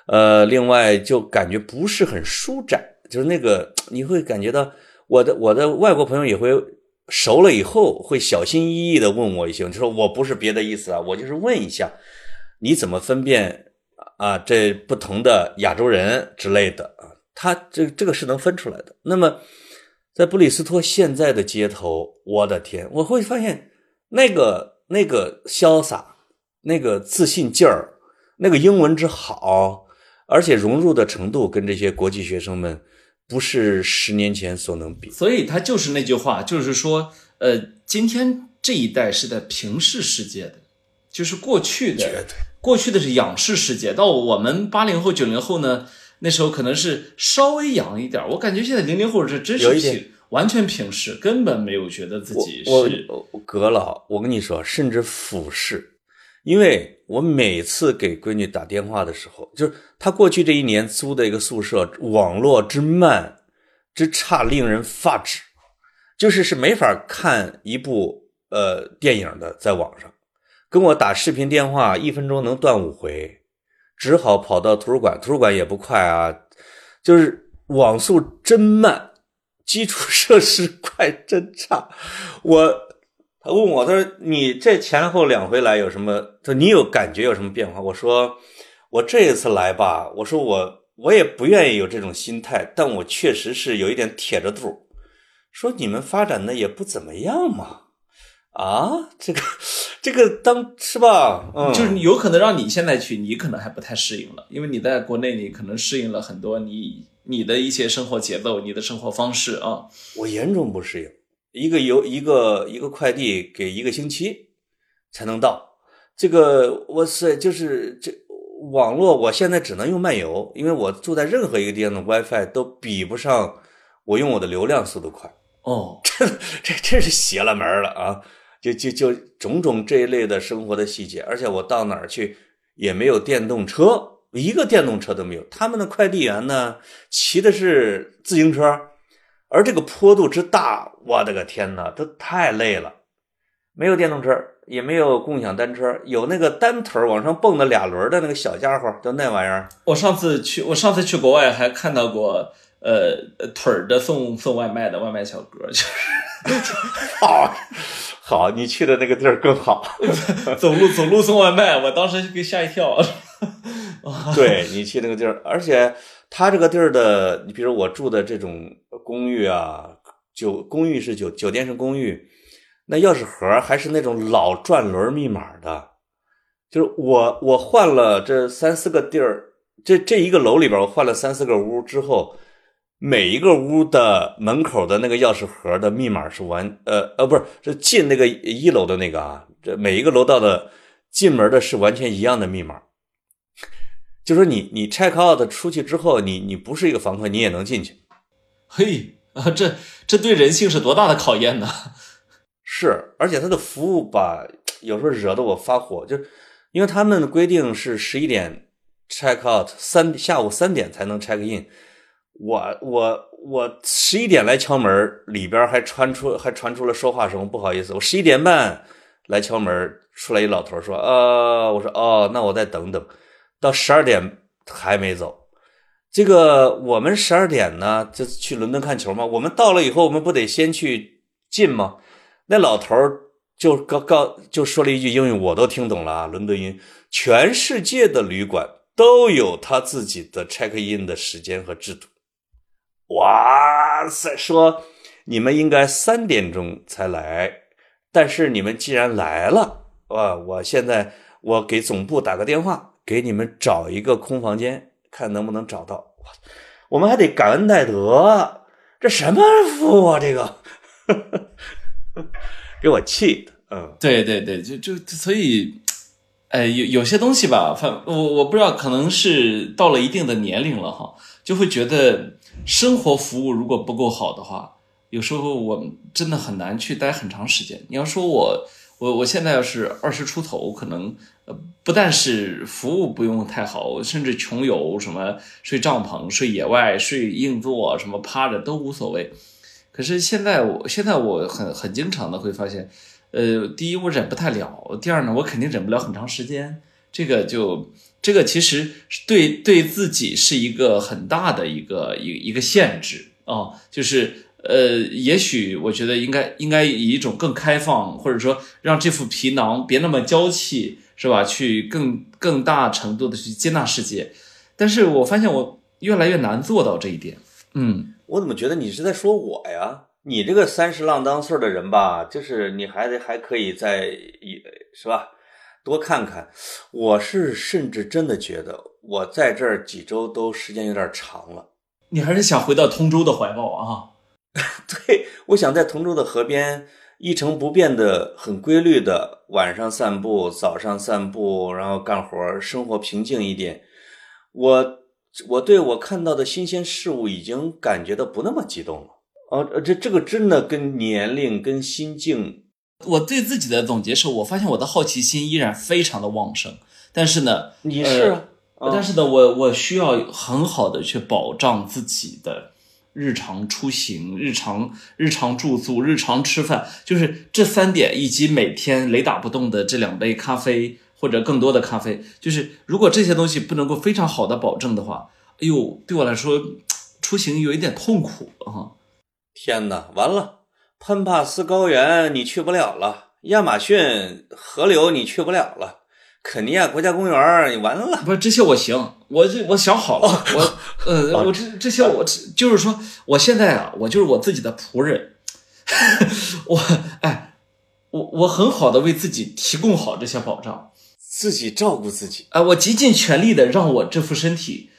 呃，另外就感觉不是很舒展，就是那个你会感觉到我的我的外国朋友也会熟了以后会小心翼翼的问我一些，就说我不是别的意思啊，我就是问一下你怎么分辨啊这不同的亚洲人之类的啊，他这这个是能分出来的。那么在布里斯托现在的街头，我的天，我会发现那个那个潇洒，那个自信劲儿，那个英文之好。而且融入的程度跟这些国际学生们不是十年前所能比，所以他就是那句话，就是说，呃，今天这一代是在平视世界的，就是过去的，过去的是仰视世界。到我们八零后、九零后呢，那时候可能是稍微仰一点。我感觉现在零零后是真是平，完全平视，根本没有觉得自己是。我阁老，我跟你说，甚至俯视。因为我每次给闺女打电话的时候，就是她过去这一年租的一个宿舍，网络之慢之差，令人发指，就是是没法看一部呃电影的，在网上跟我打视频电话，一分钟能断五回，只好跑到图书馆，图书馆也不快啊，就是网速真慢，基础设施快真差，我。他问我，他说：“你这前后两回来有什么？他说你有感觉有什么变化？”我说：“我这一次来吧，我说我我也不愿意有这种心态，但我确实是有一点铁着肚，说你们发展的也不怎么样嘛。啊，这个这个当是吧？嗯，就是有可能让你现在去，你可能还不太适应了，因为你在国内，你可能适应了很多你你的一些生活节奏，你的生活方式啊。我严重不适应。”一个邮一个一个快递给一个星期才能到，这个哇塞，就是这网络，我现在只能用漫游，因为我住在任何一个地方的 WiFi 都比不上我用我的流量速度快。哦，[LAUGHS] 这这真是邪了门了啊！就就就种种这一类的生活的细节，而且我到哪儿去也没有电动车，一个电动车都没有。他们的快递员呢，骑的是自行车。而这个坡度之大，我的个天哪，这太累了。没有电动车，也没有共享单车，有那个单腿往上蹦的俩轮的那个小家伙，就那玩意儿。我上次去，我上次去国外还看到过，呃，腿儿的送送外卖的外卖小哥，就是。[LAUGHS] 好，好，你去的那个地儿更好。[LAUGHS] 走路走路送外卖，我当时给吓一跳。[LAUGHS] 对你去那个地儿，而且他这个地儿的，你比如我住的这种。公寓啊，酒公寓是酒酒店是公寓，那钥匙盒还是那种老转轮密码的，就是我我换了这三四个地儿，这这一个楼里边我换了三四个屋之后，每一个屋的门口的那个钥匙盒的密码是完呃呃不是是进那个一楼的那个啊，这每一个楼道的进门的是完全一样的密码，就说你你 check out 出去之后，你你不是一个房客，你也能进去。嘿啊，这这对人性是多大的考验呢？[LAUGHS] 是，而且他的服务吧，有时候惹得我发火，就因为他们的规定是十一点 check out，三下午三点才能 check in。我我我十一点来敲门，里边还传出还传出了说话声，不好意思，我十一点半来敲门，出来一老头说，呃，我说哦，那我再等等，到十二点还没走。这个我们十二点呢，就去伦敦看球嘛。我们到了以后，我们不得先去进吗？那老头就告告就说了一句英语，我都听懂了啊，伦敦音。全世界的旅馆都有他自己的 check in 的时间和制度。哇塞，说你们应该三点钟才来，但是你们既然来了，啊，我现在我给总部打个电话，给你们找一个空房间。看能不能找到，我们还得感恩戴德，这什么服务啊？这个 [LAUGHS] 给我气的，嗯，对对对，就就所以，哎，有有些东西吧，反我我不知道，可能是到了一定的年龄了哈，就会觉得生活服务如果不够好的话，有时候我真的很难去待很长时间。你要说我我我现在要是二十出头，可能呃不但是服务不用太好，甚至穷游什么睡帐篷、睡野外、睡硬座什么趴着都无所谓。可是现在我现在我很很经常的会发现，呃，第一我忍不太了，第二呢我肯定忍不了很长时间。这个就这个其实对对自己是一个很大的一个一一个限制啊，就是呃，也许我觉得应该应该以一种更开放，或者说让这副皮囊别那么娇气，是吧？去更更大程度的去接纳世界，但是我发现我越来越难做到这一点。嗯，我怎么觉得你是在说我呀？你这个三十浪当岁的人吧，就是你还得还可以在，是吧？多看看，我是甚至真的觉得我在这儿几周都时间有点长了。你还是想回到通州的怀抱啊？[LAUGHS] 对，我想在通州的河边一成不变的、很规律的晚上散步，早上散步，然后干活，生活平静一点。我我对我看到的新鲜事物已经感觉到不那么激动了。哦，这这个真的跟年龄、跟心境。我对自己的总结是，我发现我的好奇心依然非常的旺盛，但是呢，你是，但是呢，我我需要很好的去保障自己的日常出行、日常日常住宿、日常吃饭，就是这三点，以及每天雷打不动的这两杯咖啡或者更多的咖啡，就是如果这些东西不能够非常好的保证的话，哎呦，对我来说出行有一点痛苦啊！天哪，完了。潘帕斯高原你去不了了，亚马逊河流你去不了了，肯尼亚国家公园你完了。不是这些我行，我这我想好了，我呃我这这些我就是说，我现在啊，我就是我自己的仆人，[LAUGHS] 我哎，我我很好的为自己提供好这些保障，自己照顾自己，哎，我极尽全力的让我这副身体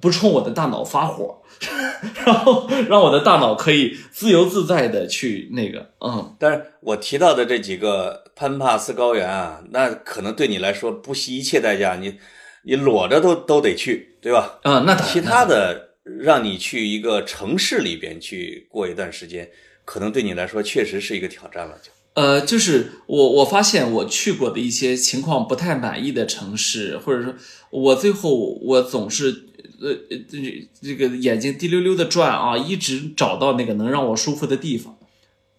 不冲我的大脑发火。[LAUGHS] 然后让我的大脑可以自由自在的去那个，嗯，但是我提到的这几个潘帕斯高原啊，那可能对你来说不惜一切代价，你你裸着都都得去，对吧？啊，那其他的让你去一个城市里边去过一段时间，可能对你来说确实是一个挑战了，就。呃，就是我我发现我去过的一些情况不太满意的城市，或者说，我最后我总是。呃呃，这这个眼睛滴溜溜的转啊，一直找到那个能让我舒服的地方。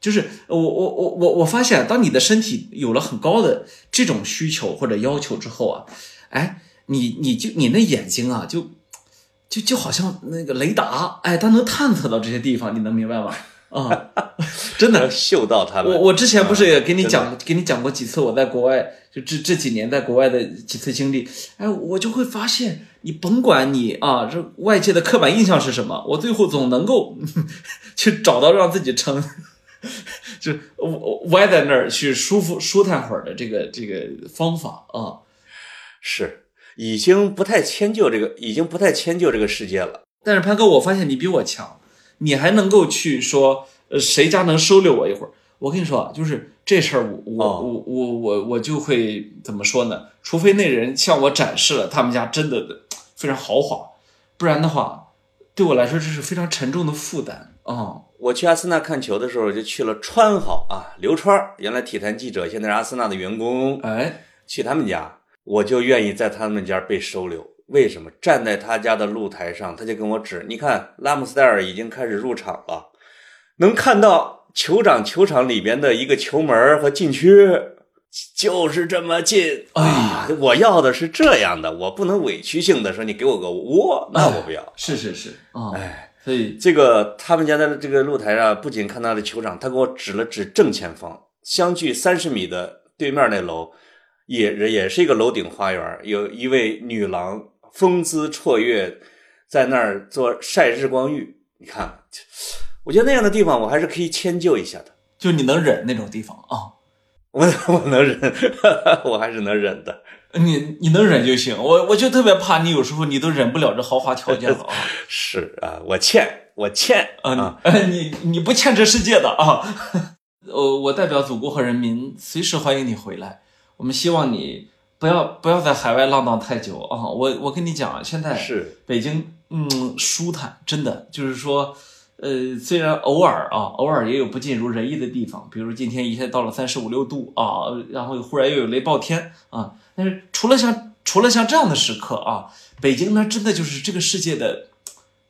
就是我我我我我发现，当你的身体有了很高的这种需求或者要求之后啊，哎，你你就你那眼睛啊，就就就好像那个雷达，哎，它能探测到这些地方，你能明白吗？啊，[LAUGHS] 真的嗅到他了。我我之前不是也给你讲给你讲过几次我在国外就这这几年在国外的几次经历，哎，我就会发现。你甭管你啊，这外界的刻板印象是什么，我最后总能够 [LAUGHS] 去找到让自己成 [LAUGHS] 就歪在那儿去舒服舒坦会儿的这个这个方法啊。是，已经不太迁就这个，已经不太迁就这个世界了。但是潘哥，我发现你比我强，你还能够去说，呃，谁家能收留我一会儿？我跟你说啊，就是这事儿，我我我我我我就会怎么说呢？除非那人向我展示了他们家真的的。非常豪华，不然的话，对我来说这是非常沉重的负担啊！我去阿森纳看球的时候，就去了川好啊，刘川原来体坛记者，现在是阿森纳的员工。哎，去他们家，我就愿意在他们家被收留。为什么？站在他家的露台上，他就跟我指，你看拉姆斯戴尔已经开始入场了，能看到酋长球场里边的一个球门和禁区。就是这么近，哎呀，我要的是这样的，我不能委屈性的说你给我个窝，那我不要。是是是，哎，所以这个他们家的这个露台上，不仅看到了球场，他给我指了指正前方，相距三十米的对面那楼，也也是一个楼顶花园，有一位女郎风姿绰约，在那儿做晒日光浴。你看，我觉得那样的地方，我还是可以迁就一下的，就你能忍那种地方啊。我我能忍，[LAUGHS] 我还是能忍的。你你能忍就行，我我就特别怕你有时候你都忍不了这豪华条件了啊。[LAUGHS] 是啊，我欠我欠啊，你你不欠这世界的啊。[LAUGHS] 呃，我代表祖国和人民，随时欢迎你回来。我们希望你不要不要在海外浪荡太久啊。我我跟你讲，现在是北京，嗯，舒坦，真的就是说，呃，虽然偶尔啊，偶尔也有不尽如人意的地方，比如今天一下到了三十五六度啊，然后忽然又有雷暴天啊。但是除了像除了像这样的时刻啊，北京呢，真的就是这个世界的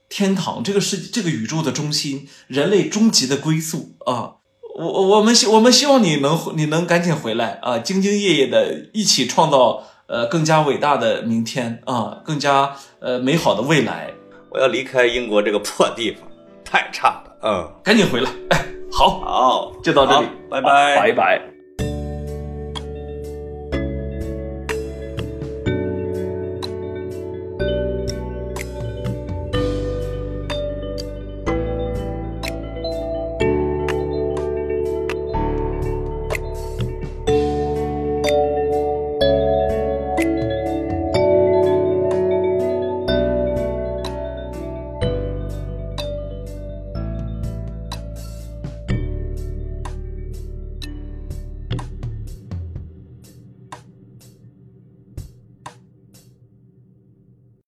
天堂，这个世这个宇宙的中心，人类终极的归宿啊。我我我们希我们希望你能你能赶紧回来啊，兢兢业业的一起创造呃更加伟大的明天啊，更加呃美好的未来。我要离开英国这个破地方，太差了。嗯，赶紧回来。哎，好，好，就到这里，拜拜，拜拜。